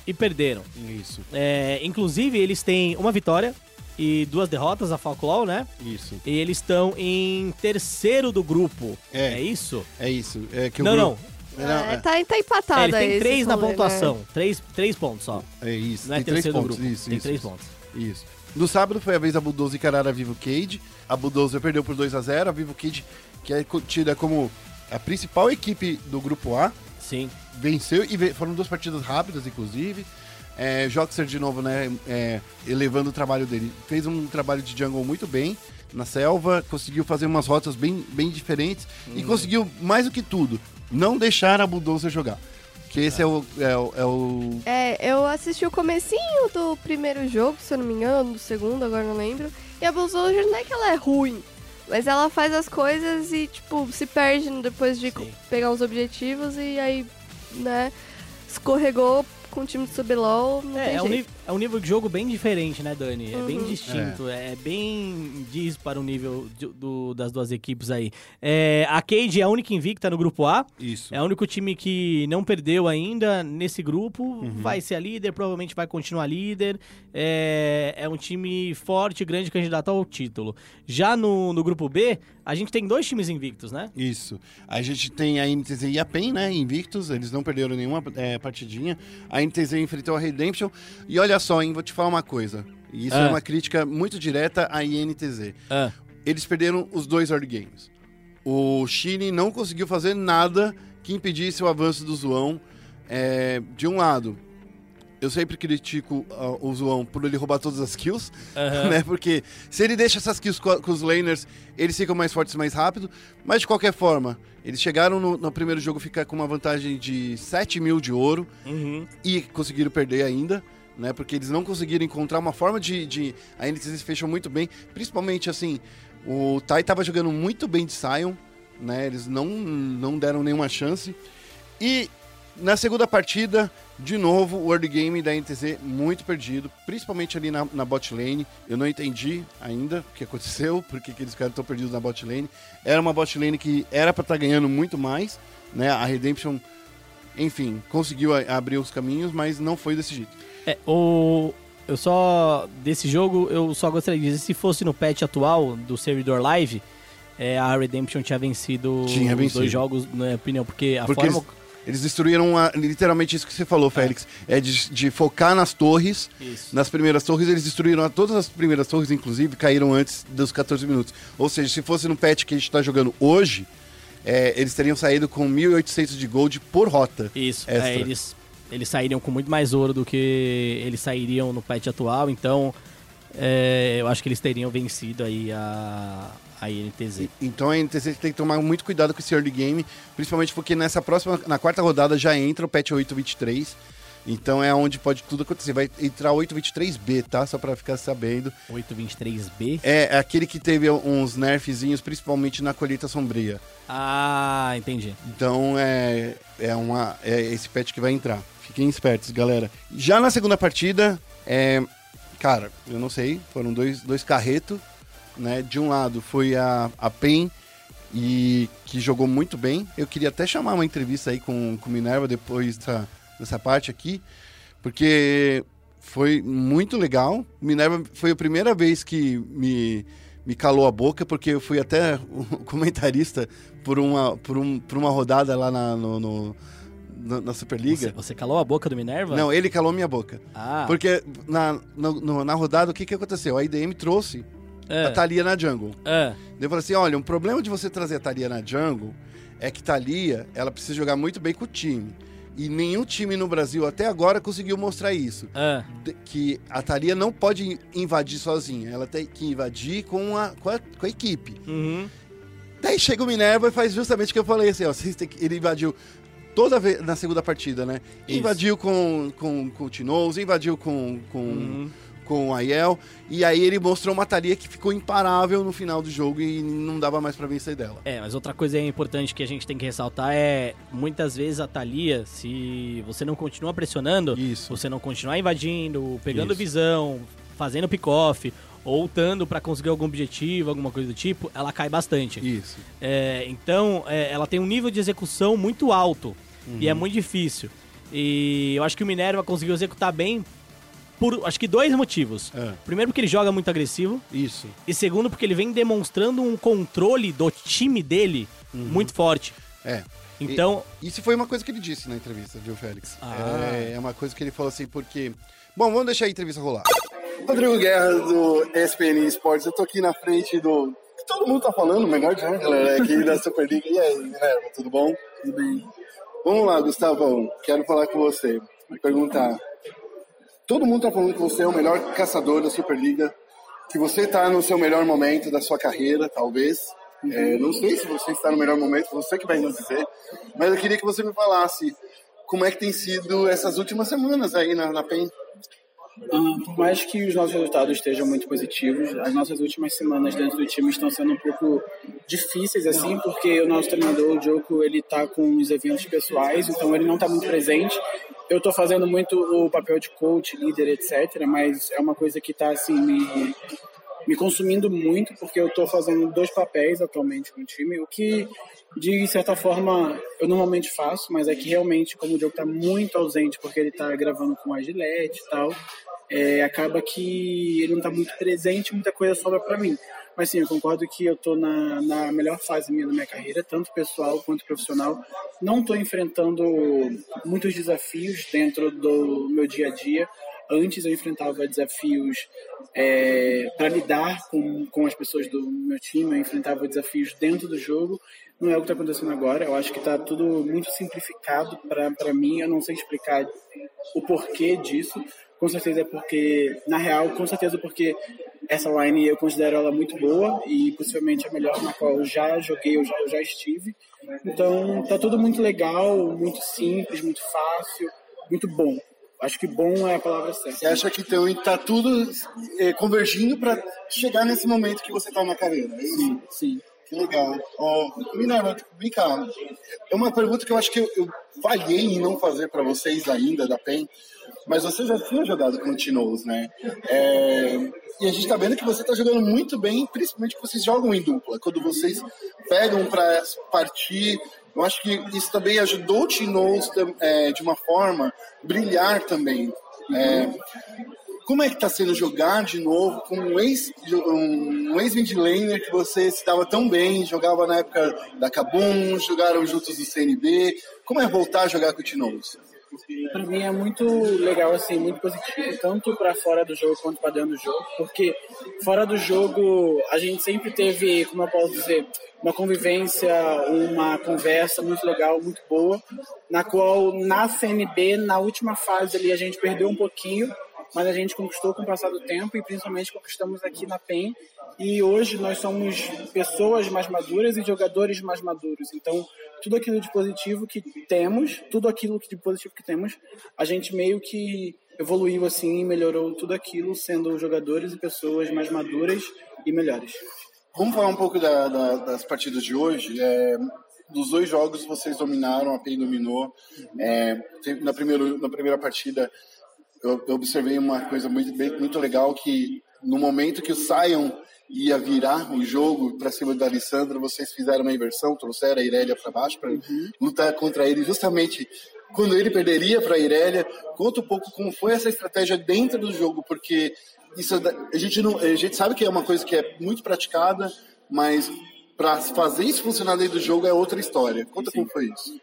e perderam. Isso, É, inclusive, eles têm uma vitória e duas derrotas, a Falclaw, né? isso. E eles estão em terceiro do grupo. É. É, isso? É isso. É que o Não, grupo- É, Não, é, tá, tá É, empatado eles têm esse três na rolê, né? pontuação. Três, três pontos só. é isso. Não é tem três terceiro pontos. grupo. Isso, Tem isso, três isso. pontos. Isso. No sábado foi a vez da Bulldozer encarar a Vivo Cage. A Bulldozer perdeu por 2 a 0 A Vivo Cage, que é tida como a principal equipe do grupo A, Sim. Venceu e foram duas partidas rápidas, inclusive. É, Joxer, de novo, né, é, elevando o trabalho dele. Fez um trabalho de jungle muito bem na selva, conseguiu fazer umas rotas bem, bem diferentes e conseguiu, mais do que tudo, não deixar a Bulldozer jogar. Que esse é, o, é, o, é o- É, eu assisti o comecinho do primeiro jogo, se eu não me engano, do segundo, agora não lembro. E a Bulldozer não é que ela é ruim, mas ela faz as coisas e, tipo, se perde depois de Sim. pegar os objetivos e aí, né, escorregou com o time do CBLOL, não É, tem é jeito. É um nível de jogo bem diferente, né, Dani? É bem Uhum. distinto, é. bem disparo o nível de- do- das duas equipes aí. É, a Cade é a única invicta no grupo A, Isso. é o único time que não perdeu ainda nesse grupo, Uhum. vai ser a líder, provavelmente vai continuar líder. É, é um time forte, grande, candidato ao título. Já no, no grupo B, a gente tem dois times invictos, né? Isso. A gente tem a NTZ e a PEN, né? Invictos, eles não perderam nenhuma é, partidinha. A NTZ enfrentou a Redemption. E olha só, hein, vou te falar uma coisa. E isso Ah. é uma crítica muito direta à INTZ. Ah, Eles perderam os dois early games. O Chile não conseguiu fazer nada que impedisse o avanço do Zoão. É, de um lado, eu sempre critico ah, o Zoão por ele roubar todas as kills, Aham. né? Porque se ele deixa essas kills co- com, os laners, eles ficam mais fortes mais rápido. Mas de qualquer forma, eles chegaram no, no primeiro jogo ficar com uma vantagem de 7 mil de ouro uhum. e conseguiram perder ainda, né? Porque eles não conseguiram encontrar uma forma de. de... A NTZ fechou muito bem, principalmente assim. O Tai tava jogando muito bem de Sion, né? Eles não, não deram nenhuma chance. E na segunda partida, de novo, o early game da NTZ muito perdido, principalmente ali na, na bot lane. Eu não entendi ainda o que aconteceu, porque que eles ficaram tão perdidos na bot lane. Era uma bot lane que era pra estar ganhando muito mais, né? A Redemption enfim, conseguiu abrir os caminhos, mas não foi desse jeito. É, o. Eu só. Desse jogo, eu só gostaria de dizer: se fosse no patch atual do servidor live, é, a Redemption tinha vencido Tinha os vencido. dois jogos, na minha opinião, porque a Porque forma. eles, eles destruíram a- literalmente isso que você falou, Félix. É de, de focar nas torres. Isso. Nas primeiras torres, eles destruíram a- todas as primeiras torres, inclusive, caíram antes dos 14 minutos. Ou seja, se fosse no patch que a gente tá jogando hoje, é, eles teriam saído com 1.800 de gold por rota. Isso, é, eles, eles sairiam com muito mais ouro do que eles sairiam no patch atual, então é, eu acho que eles teriam vencido aí a, a INTZ. Então a NTZ tem que tomar muito cuidado com esse early game, principalmente porque nessa próxima, na quarta rodada já entra o patch 823. Então é onde pode tudo acontecer. Vai entrar 823B, tá? Só pra ficar sabendo. 823B? É, é aquele que teve uns nerfzinhos, principalmente na colheita sombria. Ah, entendi. Então é, é, uma, é esse patch que vai entrar. Fiquem espertos, galera. Já na segunda partida, é, cara, eu não sei, foram dois, dois carretos, né? De um lado foi a, a PEN, e que jogou muito bem. Eu queria até chamar uma entrevista aí com, com o Minerva depois dessa, dessa parte aqui, porque foi muito legal. Minerva foi a primeira vez que me, me calou a boca, porque eu fui até o comentarista por uma, por um, por uma rodada lá na, no, no- na, na Superliga. Você, você calou a boca do Minerva? Não, ele calou minha boca. Ah, Porque na, no- na rodada, o que, que aconteceu? A IDM trouxe é, a Thalia na jungle. é, Eu falei assim, olha, um problema de você trazer a Thalia na jungle é que Thalia, ela precisa jogar muito bem com o time. E nenhum time no Brasil até agora conseguiu mostrar isso. é. Que a Thalia não pode invadir sozinha, ela tem que invadir com a, com a, com a equipe. Uhum. Daí chega o Minerva e faz justamente o que eu falei, assim, ó, vocês têm que- ele invadiu toda vez na segunda partida, né? Isso. Invadiu com, com, com o Tinoz, invadiu com, com, Uhum. com o Aiel, e aí ele mostrou uma Thalia que ficou imparável no final do jogo e não dava mais pra vencer dela. É, mas outra coisa importante que a gente tem que ressaltar é muitas vezes a Thalia, se você não continua pressionando, Isso. você não continuar invadindo, pegando Isso. visão, fazendo pick-off, ou pra conseguir algum objetivo, alguma coisa do tipo, ela cai bastante. Isso. É, então, é, ela tem um nível de execução muito alto e Uhum. é muito difícil. E eu acho que o Minerva conseguiu executar bem por acho que dois motivos. É. Primeiro porque ele joga muito agressivo Isso. e segundo porque ele vem demonstrando um controle do time dele muito forte. É. Então, Isso foi uma coisa que ele disse na entrevista, viu, Félix? Ah. É, é uma coisa que ele falou assim, porque. Bom, vamos deixar a entrevista rolar. Rodrigo Guerra, do ESPN Esportes. Eu tô aqui na frente do. que Todo mundo tá falando, o melhor jungler aqui da Superliga. E aí, Minerva, tudo bom? Tudo bem. Vamos lá, Gustavão. Quero falar com você. Perguntar. Todo mundo tá falando que você é o melhor caçador da Superliga. Que você tá no seu melhor momento da sua carreira, talvez. É, não sei se você está no melhor momento, você que vai nos dizer. Mas eu queria que você me falasse como é que tem sido essas últimas semanas aí na, na PEN. Ah, por mais que os nossos resultados estejam muito positivos, as nossas últimas semanas dentro do time estão sendo um pouco difíceis, assim, porque o nosso treinador, o Joko, ele tá com os eventos pessoais, então ele não tá muito presente. Eu tô fazendo muito o papel de coach, líder, etc., mas é uma coisa que tá, assim, me, me consumindo muito, porque eu tô fazendo dois papéis atualmente com o time, o que, de certa forma, eu normalmente faço, mas é que realmente, como o Diogo tá muito ausente, porque ele tá gravando com a Gillette e tal, é, acaba que ele não tá muito presente, muita coisa sobra para mim. Mas sim, eu concordo que eu tô na, na melhor fase minha da minha carreira, tanto pessoal quanto profissional. Não tô enfrentando muitos desafios dentro do meu dia a dia. Antes eu enfrentava desafios é, para lidar com, com as pessoas do meu time, eu enfrentava desafios dentro do jogo. Não é o que está acontecendo agora, eu acho que está tudo muito simplificado para mim, eu não sei explicar o porquê disso. Com certeza é porque, na real, com certeza porque essa line eu considero ela muito boa e possivelmente a melhor na qual eu já joguei, eu já, já estive. Então tá tudo muito legal, muito simples, muito fácil, muito bom. Acho que bom é a palavra certa. Você acha que então está tudo é, convergindo para chegar nesse momento que você está na carreira? É? Sim, sim. Que legal. Ó, Minerva, vem cá. É uma pergunta que eu acho que eu, eu falhei em não fazer para vocês ainda da PEN, mas você já tinha jogado Tinoz, né? É, e a gente tá vendo que você tá jogando muito bem, principalmente que vocês jogam em dupla. Quando vocês pegam para partir, eu acho que isso também ajudou o Tinoz é, de uma forma brilhar também. É, como é que tá sendo jogar de novo com um ex um ex midlaner que você se dava tão bem, jogava na época da Kabum, jogaram juntos no CNB. Como é voltar a jogar com o Tinoz? Para mim é muito legal, assim, muito positivo, tanto para fora do jogo quanto para dentro do jogo, porque fora do jogo a gente sempre teve, como eu posso dizer, uma convivência, uma conversa muito legal, muito boa, na qual na CNB, na última fase ali, a gente perdeu um pouquinho, mas a gente conquistou com o passar do tempo e principalmente conquistamos aqui na PEN. E hoje nós somos pessoas mais maduras e jogadores mais maduros. Então, tudo aquilo de positivo que temos, tudo aquilo de positivo que temos, a gente meio que evoluiu assim e melhorou tudo aquilo, sendo jogadores e pessoas mais maduras e melhores. Vamos falar um pouco da- da- das partidas de hoje. É, dos dois jogos vocês dominaram, a PEN dominou. É, na, primeiro, na primeira partida eu, eu observei uma coisa muito, bem- muito legal que no momento que o Sion ia virar o jogo para cima da Alessandra, vocês fizeram uma inversão, trouxeram a Irélia para baixo para lutar contra ele justamente quando ele perderia para a Irélia. Conta um pouco como foi essa estratégia dentro do jogo, porque isso é a gente não, a gente sabe que é uma coisa que é muito praticada, mas para fazer isso funcionar dentro do jogo é outra história. Conta como foi isso.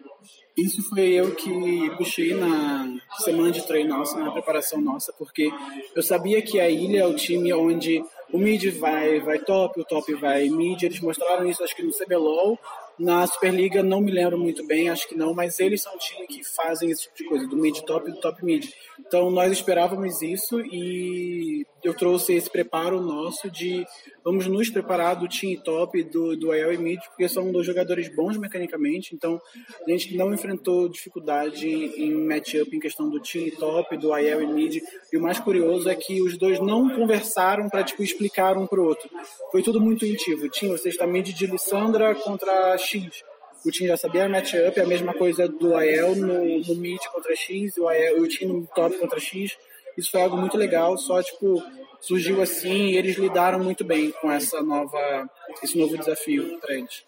Isso foi eu que puxei na semana de treino nossa, na preparação nossa, porque eu sabia que a ilha é o time onde o mid vai, vai top, o top vai mid. Eles mostraram isso, acho que no CBLOL. Na Superliga, não me lembro muito bem, acho que não, mas eles são um time que fazem esse tipo de coisa, do mid top e do top mid. Então, nós esperávamos isso e eu trouxe esse preparo nosso de vamos nos preparar do team top, do, do AL e mid, porque são dois jogadores bons mecanicamente, então a gente não enfrentou dificuldade em matchup em questão do team top, do AL e mid, e o mais curioso é que os dois não conversaram para tipo, explicar um pro outro. Foi tudo muito intuitivo. Você está mid de Lissandra contra X. O time já sabia a matchup, a mesma coisa do AEL no, no mid contra X, o, AEL, o time no top contra X. Isso foi algo muito legal, só tipo surgiu assim e eles lidaram muito bem com essa nova, esse novo desafio para eles.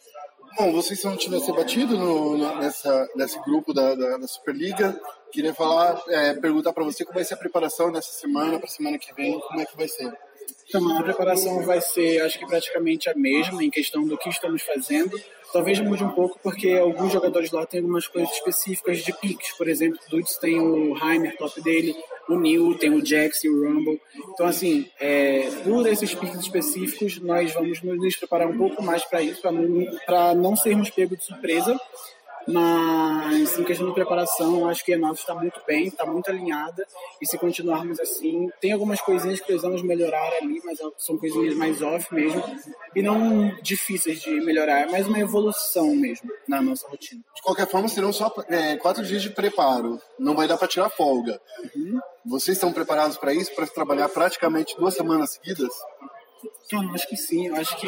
Bom, vocês são um time a ser batido no, no- nessa, nesse grupo da, da, da Superliga. Queria falar, é, perguntar para você como vai ser a preparação nessa semana, para semana que vem, como é que vai ser? Então, a preparação vai ser, acho que praticamente a mesma em questão do que estamos fazendo. Talvez mude um pouco, porque alguns jogadores lá têm algumas coisas específicas de picks. Por exemplo, o Dudes tem o Heimer top dele, o Neil tem o Jax e o Rumble. Então, assim, é, por esses picks específicos, nós vamos nos, preparar um pouco mais para isso, para não, não sermos pegos de surpresa. Mas em questão de preparação, acho que a nossa está muito bem, está muito alinhada. E se continuarmos assim, tem algumas coisinhas que precisamos melhorar ali, mas são coisinhas mais off mesmo. E não difíceis de melhorar, é mais uma evolução mesmo na nossa rotina. De qualquer forma, serão só é, quatro dias de preparo. Não vai dar para tirar folga. Vocês estão preparados para isso, para trabalhar praticamente duas semanas seguidas? Eu acho que sim. Eu acho que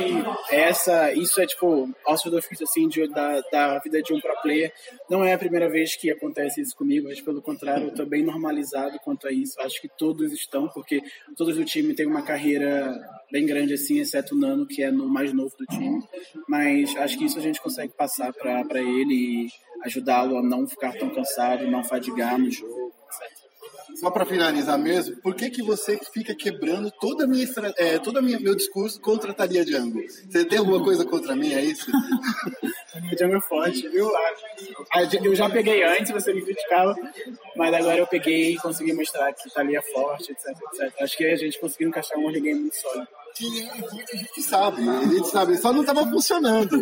essa, isso é tipo do ofício assim de, da, da vida de um pro player. Não é a primeira vez que acontece isso comigo, mas pelo contrário, eu tô bem normalizado quanto a isso. Acho que todos estão, porque todos do time têm uma carreira bem grande assim, exceto o Nano, que é no mais novo do time. Mas acho que isso a gente consegue passar para ele e ajudá-lo a não ficar tão cansado, não fadigar no jogo, etc. Só para finalizar mesmo, por que, que você fica quebrando toda a minha, é, todo minha, meu discurso contra a Thalia Django? Você tem alguma coisa contra mim, é isso? O Django é forte, viu? Eu já peguei antes, você me criticava, mas agora eu peguei e consegui mostrar que Thalia é forte, etc, etc. Acho que a gente conseguiu encaixar um early game muito sólido. Que a gente sabe, gente sabe, só não estava funcionando.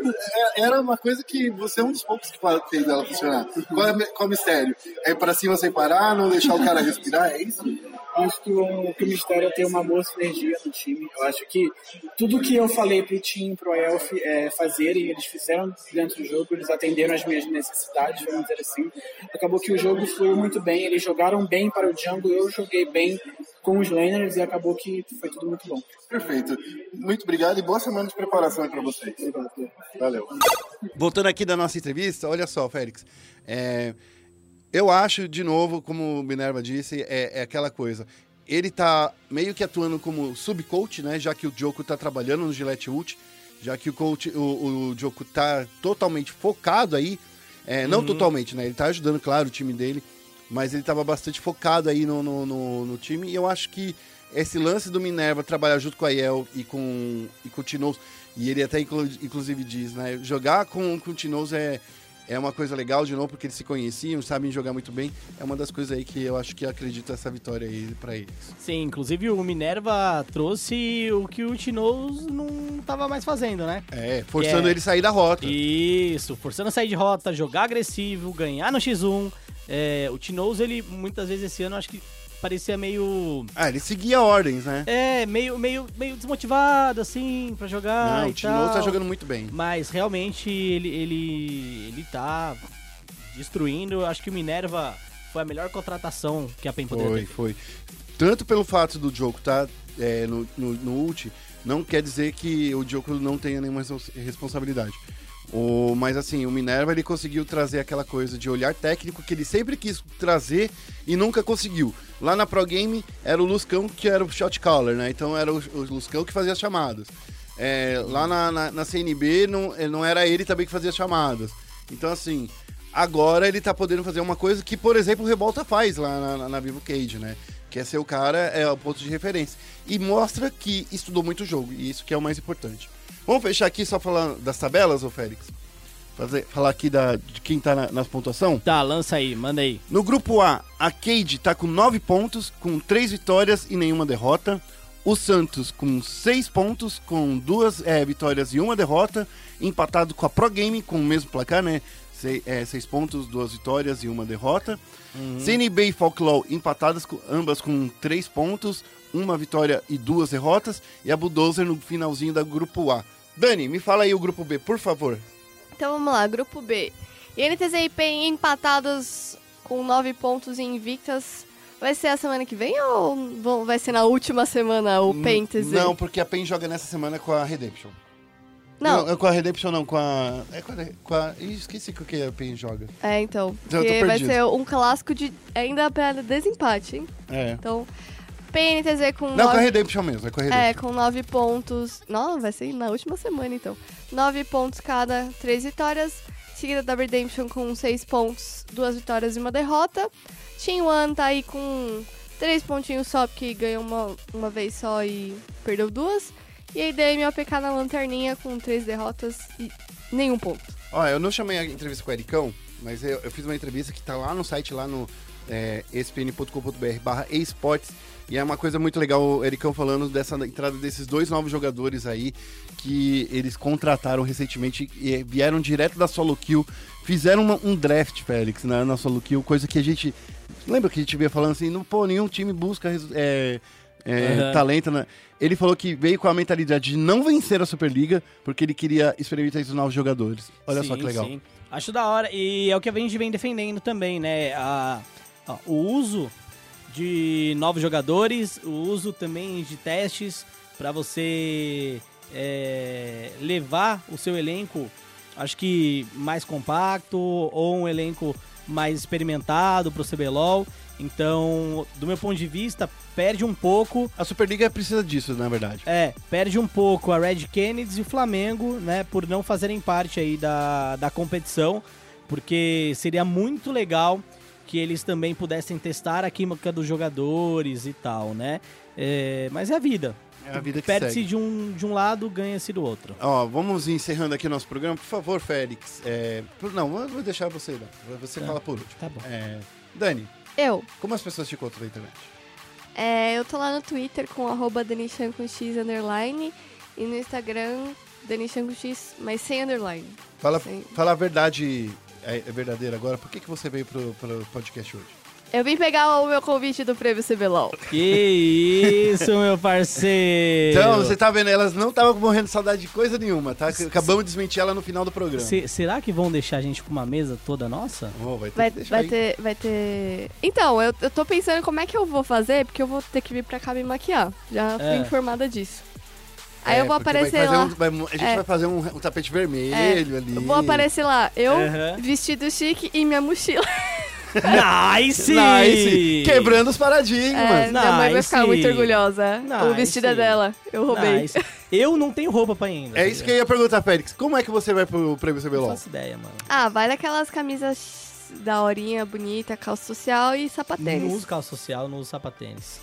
É- Era uma coisa que você é um dos poucos que fez ela funcionar. Qual é, qual é o mistério? É para cima sem parar, não deixar o cara respirar, é isso? Acho que o, que o Mistério tem uma boa sinergia no time. Eu acho que tudo que eu falei pro time, pro Elf é, fazerem, eles fizeram dentro do jogo, eles atenderam as minhas necessidades, vamos dizer assim. Acabou que o jogo fluiu muito bem, eles jogaram bem para o Django, eu joguei bem com os laners e acabou que foi tudo muito bom. Perfeito. Muito obrigado e boa semana de preparação para vocês. Obrigado. Valeu. Voltando aqui da nossa entrevista, olha só, Félix. é, eu acho, de novo, como o Minerva disse, é, é aquela coisa. Ele tá meio que atuando como subcoach, né? Já que o Joko tá trabalhando no Gillette Ult, já que o coach, o, o Joko tá totalmente focado aí. é, não totalmente, né? Ele tá ajudando, claro, o time dele, mas ele tava bastante focado aí no, no, no- no time. E eu acho que esse lance do Minerva trabalhar junto com a Yel e com, e com o Tinoz, e ele até inclu- inclusive diz, né? Jogar com, com o Tinoz é, é uma coisa legal, de novo, porque eles se conheciam, sabem jogar muito bem. É uma das coisas aí que eu acho que acredito essa vitória aí pra eles. Sim, inclusive o Minerva trouxe o que o Tinoz não tava mais fazendo, né? É, forçando É. ele sair da rota. Isso, forçando a sair de rota, jogar agressivo, ganhar no X1. É, o Tinoz, ele, muitas vezes esse ano, acho que parecia meio. Ah, ele seguia ordens, né? É, meio, meio, meio desmotivado, assim, pra jogar. Não, o Tinoz tá jogando muito bem. Mas realmente ele, ele, ele tá destruindo. Acho que o Minerva foi a melhor contratação que a PEN poderia Foi, ter. foi. Tanto pelo fato do jogo tá é, no, no, no ult, não quer dizer que o Djoko não tenha nenhuma respons- responsabilidade. O, mas assim, o Minerva ele conseguiu trazer aquela coisa de olhar técnico que ele sempre quis trazer e nunca conseguiu. Lá na Pro Game era o Luscão que era o shot caller, né? Então era o, o Luscão que fazia as chamadas. É, lá na, na, na CNB não, não era ele também que fazia as chamadas. Então assim, agora ele tá podendo fazer uma coisa que, por exemplo, o Revolta faz lá na, na, na Vivo Cage, né? Que é ser o cara, é o ponto de referência. E mostra que estudou muito o jogo, e isso que é o mais importante. Vamos fechar aqui só falando das tabelas, ô Félix? Fazer, falar aqui da, de quem tá na, nas pontuação? Tá, lança aí, manda aí. No grupo A, a Cade tá com 9 pontos, com 3 vitórias e nenhuma derrota. O Santos com 6 pontos, com duas é, vitórias e uma derrota. Empatado com a Pro Game, com o mesmo placar, né? 6 pontos, duas vitórias e uma derrota. CNB e Folklore empatadas, com- ambas com 3 pontos, uma vitória e duas derrotas. E a Bulldozer no finalzinho da grupo A. Dani, me fala aí o grupo B, por favor. Então vamos lá, grupo B. INTZ e PEN empatados com 9 pontos e invictas. Vai ser a semana que vem ou vai ser na última semana o PEN TZ? Não, porque a PEN joga nessa semana com a Redemption. Não, é com a Redemption não, com a. É com a. Com a ih, esqueci com o que a PEN joga. é então. Porque vai ser um clássico de ainda pra desempate, hein? É. Então, PEN NTZ com Não, com a nove- Redemption mesmo, é com a Redemption. É, com 9 pontos. Não, vai ser na última semana então. 9 pontos cada, 3 vitórias. Seguida da Redemption com 6 pontos, 2 vitórias e uma derrota. Team One tá aí com 3 pontinhos só, porque ganhou uma, uma vez só e perdeu duas. E a IDM OPK na lanterninha com 3 derrotas e nenhum ponto. Ó, eu não chamei a entrevista com o Ericão, mas eu, eu fiz uma entrevista que tá lá no site, lá no é, espn.com.br barra esportes. E é uma coisa muito legal o Ericão falando dessa entrada desses dois novos jogadores aí que eles contrataram recentemente e vieram direto da solo kill. Fizeram uma- um draft, Félix, na, na solo kill, coisa que a gente. Lembra que a gente vinha falando assim, não, pô, nenhum time busca é, é, Aham. talento, né? Ele falou que veio com a mentalidade de não vencer a Superliga, porque ele queria experimentar esses novos jogadores. Olha só Sim, que legal. sim. Acho da hora. E é o que a gente vem defendendo também, né? A, a- o uso de novos jogadores, o uso também de testes para você é, levar o seu elenco, acho que mais compacto ou um elenco mais experimentado pro CBLOL. Então, do meu ponto de vista, perde um pouco A Superliga precisa disso, na verdade. é, perde um pouco a Red Kennedy e o Flamengo, né, por não fazerem parte aí da, da competição, porque seria muito legal que eles também pudessem testar a química dos jogadores e tal, né? É, mas é a vida. É a vida que Perde-se segue. de um, de um lado, ganha-se do outro. Ó, vamos encerrando aqui o nosso programa. Por favor, Félix. é, por- Não, vou deixar você não. Você Tá. fala por último. Tá bom. É, Dani, Eu. como as pessoas te encontram na internet? É, eu tô lá no Twitter com arroba Danichan com X underline e no Instagram Danichan com X, mas sem underline. Fala, Sim. fala a verdade, é, é verdadeira agora. Por que, que você veio pro, pro podcast hoje? Eu vim pegar o meu convite do Prêmio CBLOL. Que isso, meu parceiro! Então, você tá vendo, elas não estavam morrendo de saudade de coisa nenhuma, tá? Acabamos de desmentir ela no final do programa. Se- será que vão deixar a gente com uma mesa toda nossa? Oh, vai ter Vai, vai aí. ter, vai ter. Então, eu, eu tô pensando como é que eu vou fazer, porque eu vou ter que vir pra cá me maquiar. Já fui É. informada disso. Aí É, eu vou porque vai aparecer lá. um- vai- a gente É. vai fazer um, um tapete vermelho ali. Eu vou aparecer lá, eu, Aham. vestido chique e minha mochila. Nice! Nice! Quebrando os paradigmas. É, minha mãe vai ficar Nice. muito orgulhosa. O Nice. vestido é dela. Eu roubei. Nice. Eu não tenho roupa pra ir ainda. É isso que eu ia perguntar, Félix. Como é que você vai pro prêmio Não CBLOL? faço ideia, mano. Ah, vai daquelas camisas da horinha, bonita, calça social e Não sapatênis. uso calça social, não uso sapatênis.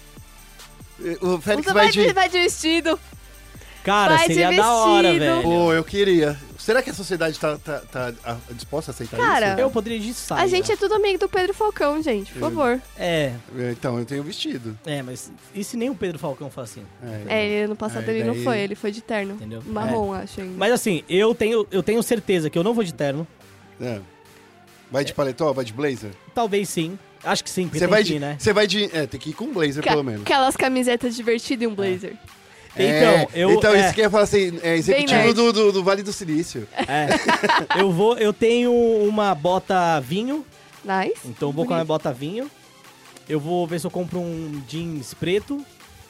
O Félix Usa vai vai de, vai de vestido. Cara, Vai seria da hora, velho. Pô, eu queria. Será que a sociedade tá, tá, tá a- disposta a aceitar Cara, isso? Eu poderia ir de saia. A gente é tudo amigo do Pedro Falcão, gente, por favor. É, Então, eu tenho vestido. é, mas e se nem o Pedro Falcão for assim? É, ele no passado Aí ele não daí- foi, ele foi de terno. Entendeu? Marrom, acho ainda. Mas assim, eu tenho, eu tenho certeza que eu não vou de terno. É. Vai de paletó, vai de blazer? Talvez sim. Acho que sim, porque Você tem vai que de. ir, né? Você vai de. É, tem que ir com blazer, Ca- pelo menos. Aquelas camisetas divertidas e um blazer. Então, É, eu. então é, isso que eu ia falar assim, é executivo do, do, do Vale do Silício. é. eu vou. Eu tenho uma bota vinho. Nice. Então eu vou com a minha bota vinho. Eu vou ver se eu compro um jeans preto.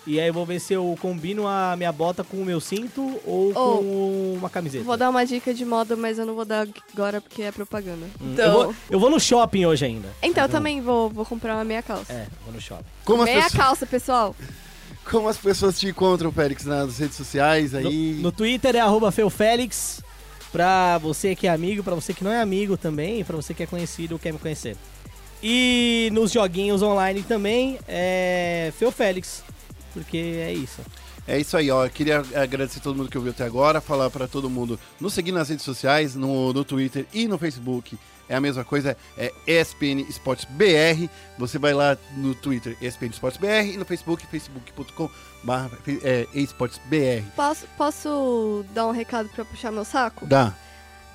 E aí eu vou ver se eu combino a minha bota com o meu cinto ou Oh. com uma camiseta. Vou dar uma dica de moda, mas eu não vou dar agora porque é propaganda. Hum, Então, eu, vou, eu vou no shopping hoje ainda. então eu também vou, vou comprar uma meia calça. É, vou no shopping. Como meia pessoas, calça, pessoal. como as pessoas te encontram, Félix, nas redes sociais No, aí? no Twitter é arroba feufélix. Pra você que é amigo, pra você que não é amigo também, pra você que é conhecido ou quer me conhecer. E nos joguinhos online também é feufélix. Porque é isso. É isso aí, ó. Eu queria agradecer todo mundo que ouviu até agora, falar pra todo mundo nos seguir nas redes sociais, no, no Twitter e no Facebook. É a mesma coisa, é ESPN Esportes BR. Você vai lá no Twitter, ESPN Esportes BR, e no Facebook, facebook.com é, esportes BR. Posso, posso dar um recado pra puxar meu saco? Dá.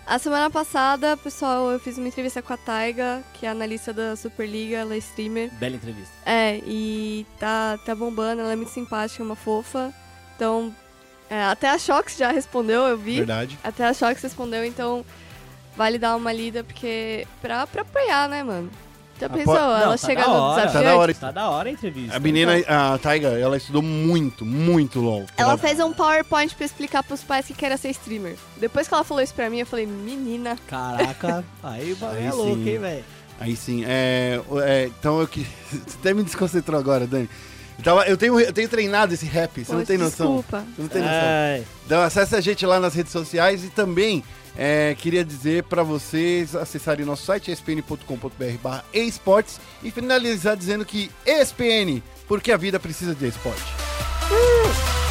A semana passada, pessoal, eu fiz uma entrevista com a Taiga, que é analista da Superliga, ela é streamer. Bela entrevista. É, e tá, tá bombando, ela é muito simpática, uma fofa. Então, é, até a Shox já respondeu, eu vi. Verdade. Até a Shox respondeu, então vale dar uma lida, porque pra, pra apoiar, né, mano? Já Apo- pensou? ela Não, tá chega no hora. desafiante? Tá da hora. Tá da hora a entrevista. A menina, a Taiga, ela estudou muito, muito LOL. Ela fez um PowerPoint pra explicar pros pais que queria ser streamer. Depois que ela falou isso pra mim, eu falei, menina. Caraca, aí o bagulho é louco, hein, velho? Aí sim, é, é, então eu que. Você até me desconcentrou agora, Dani. Eu, tava- eu tenho, eu tenho treinado esse rap, você não Poxa, tem noção. Desculpa. Você não tem noção. Ai, Então acesse a gente lá nas redes sociais e também é, queria dizer para vocês acessarem nosso site espn.com.br barra esportes e finalizar dizendo que ESPN, porque a vida precisa de esporte. Uh!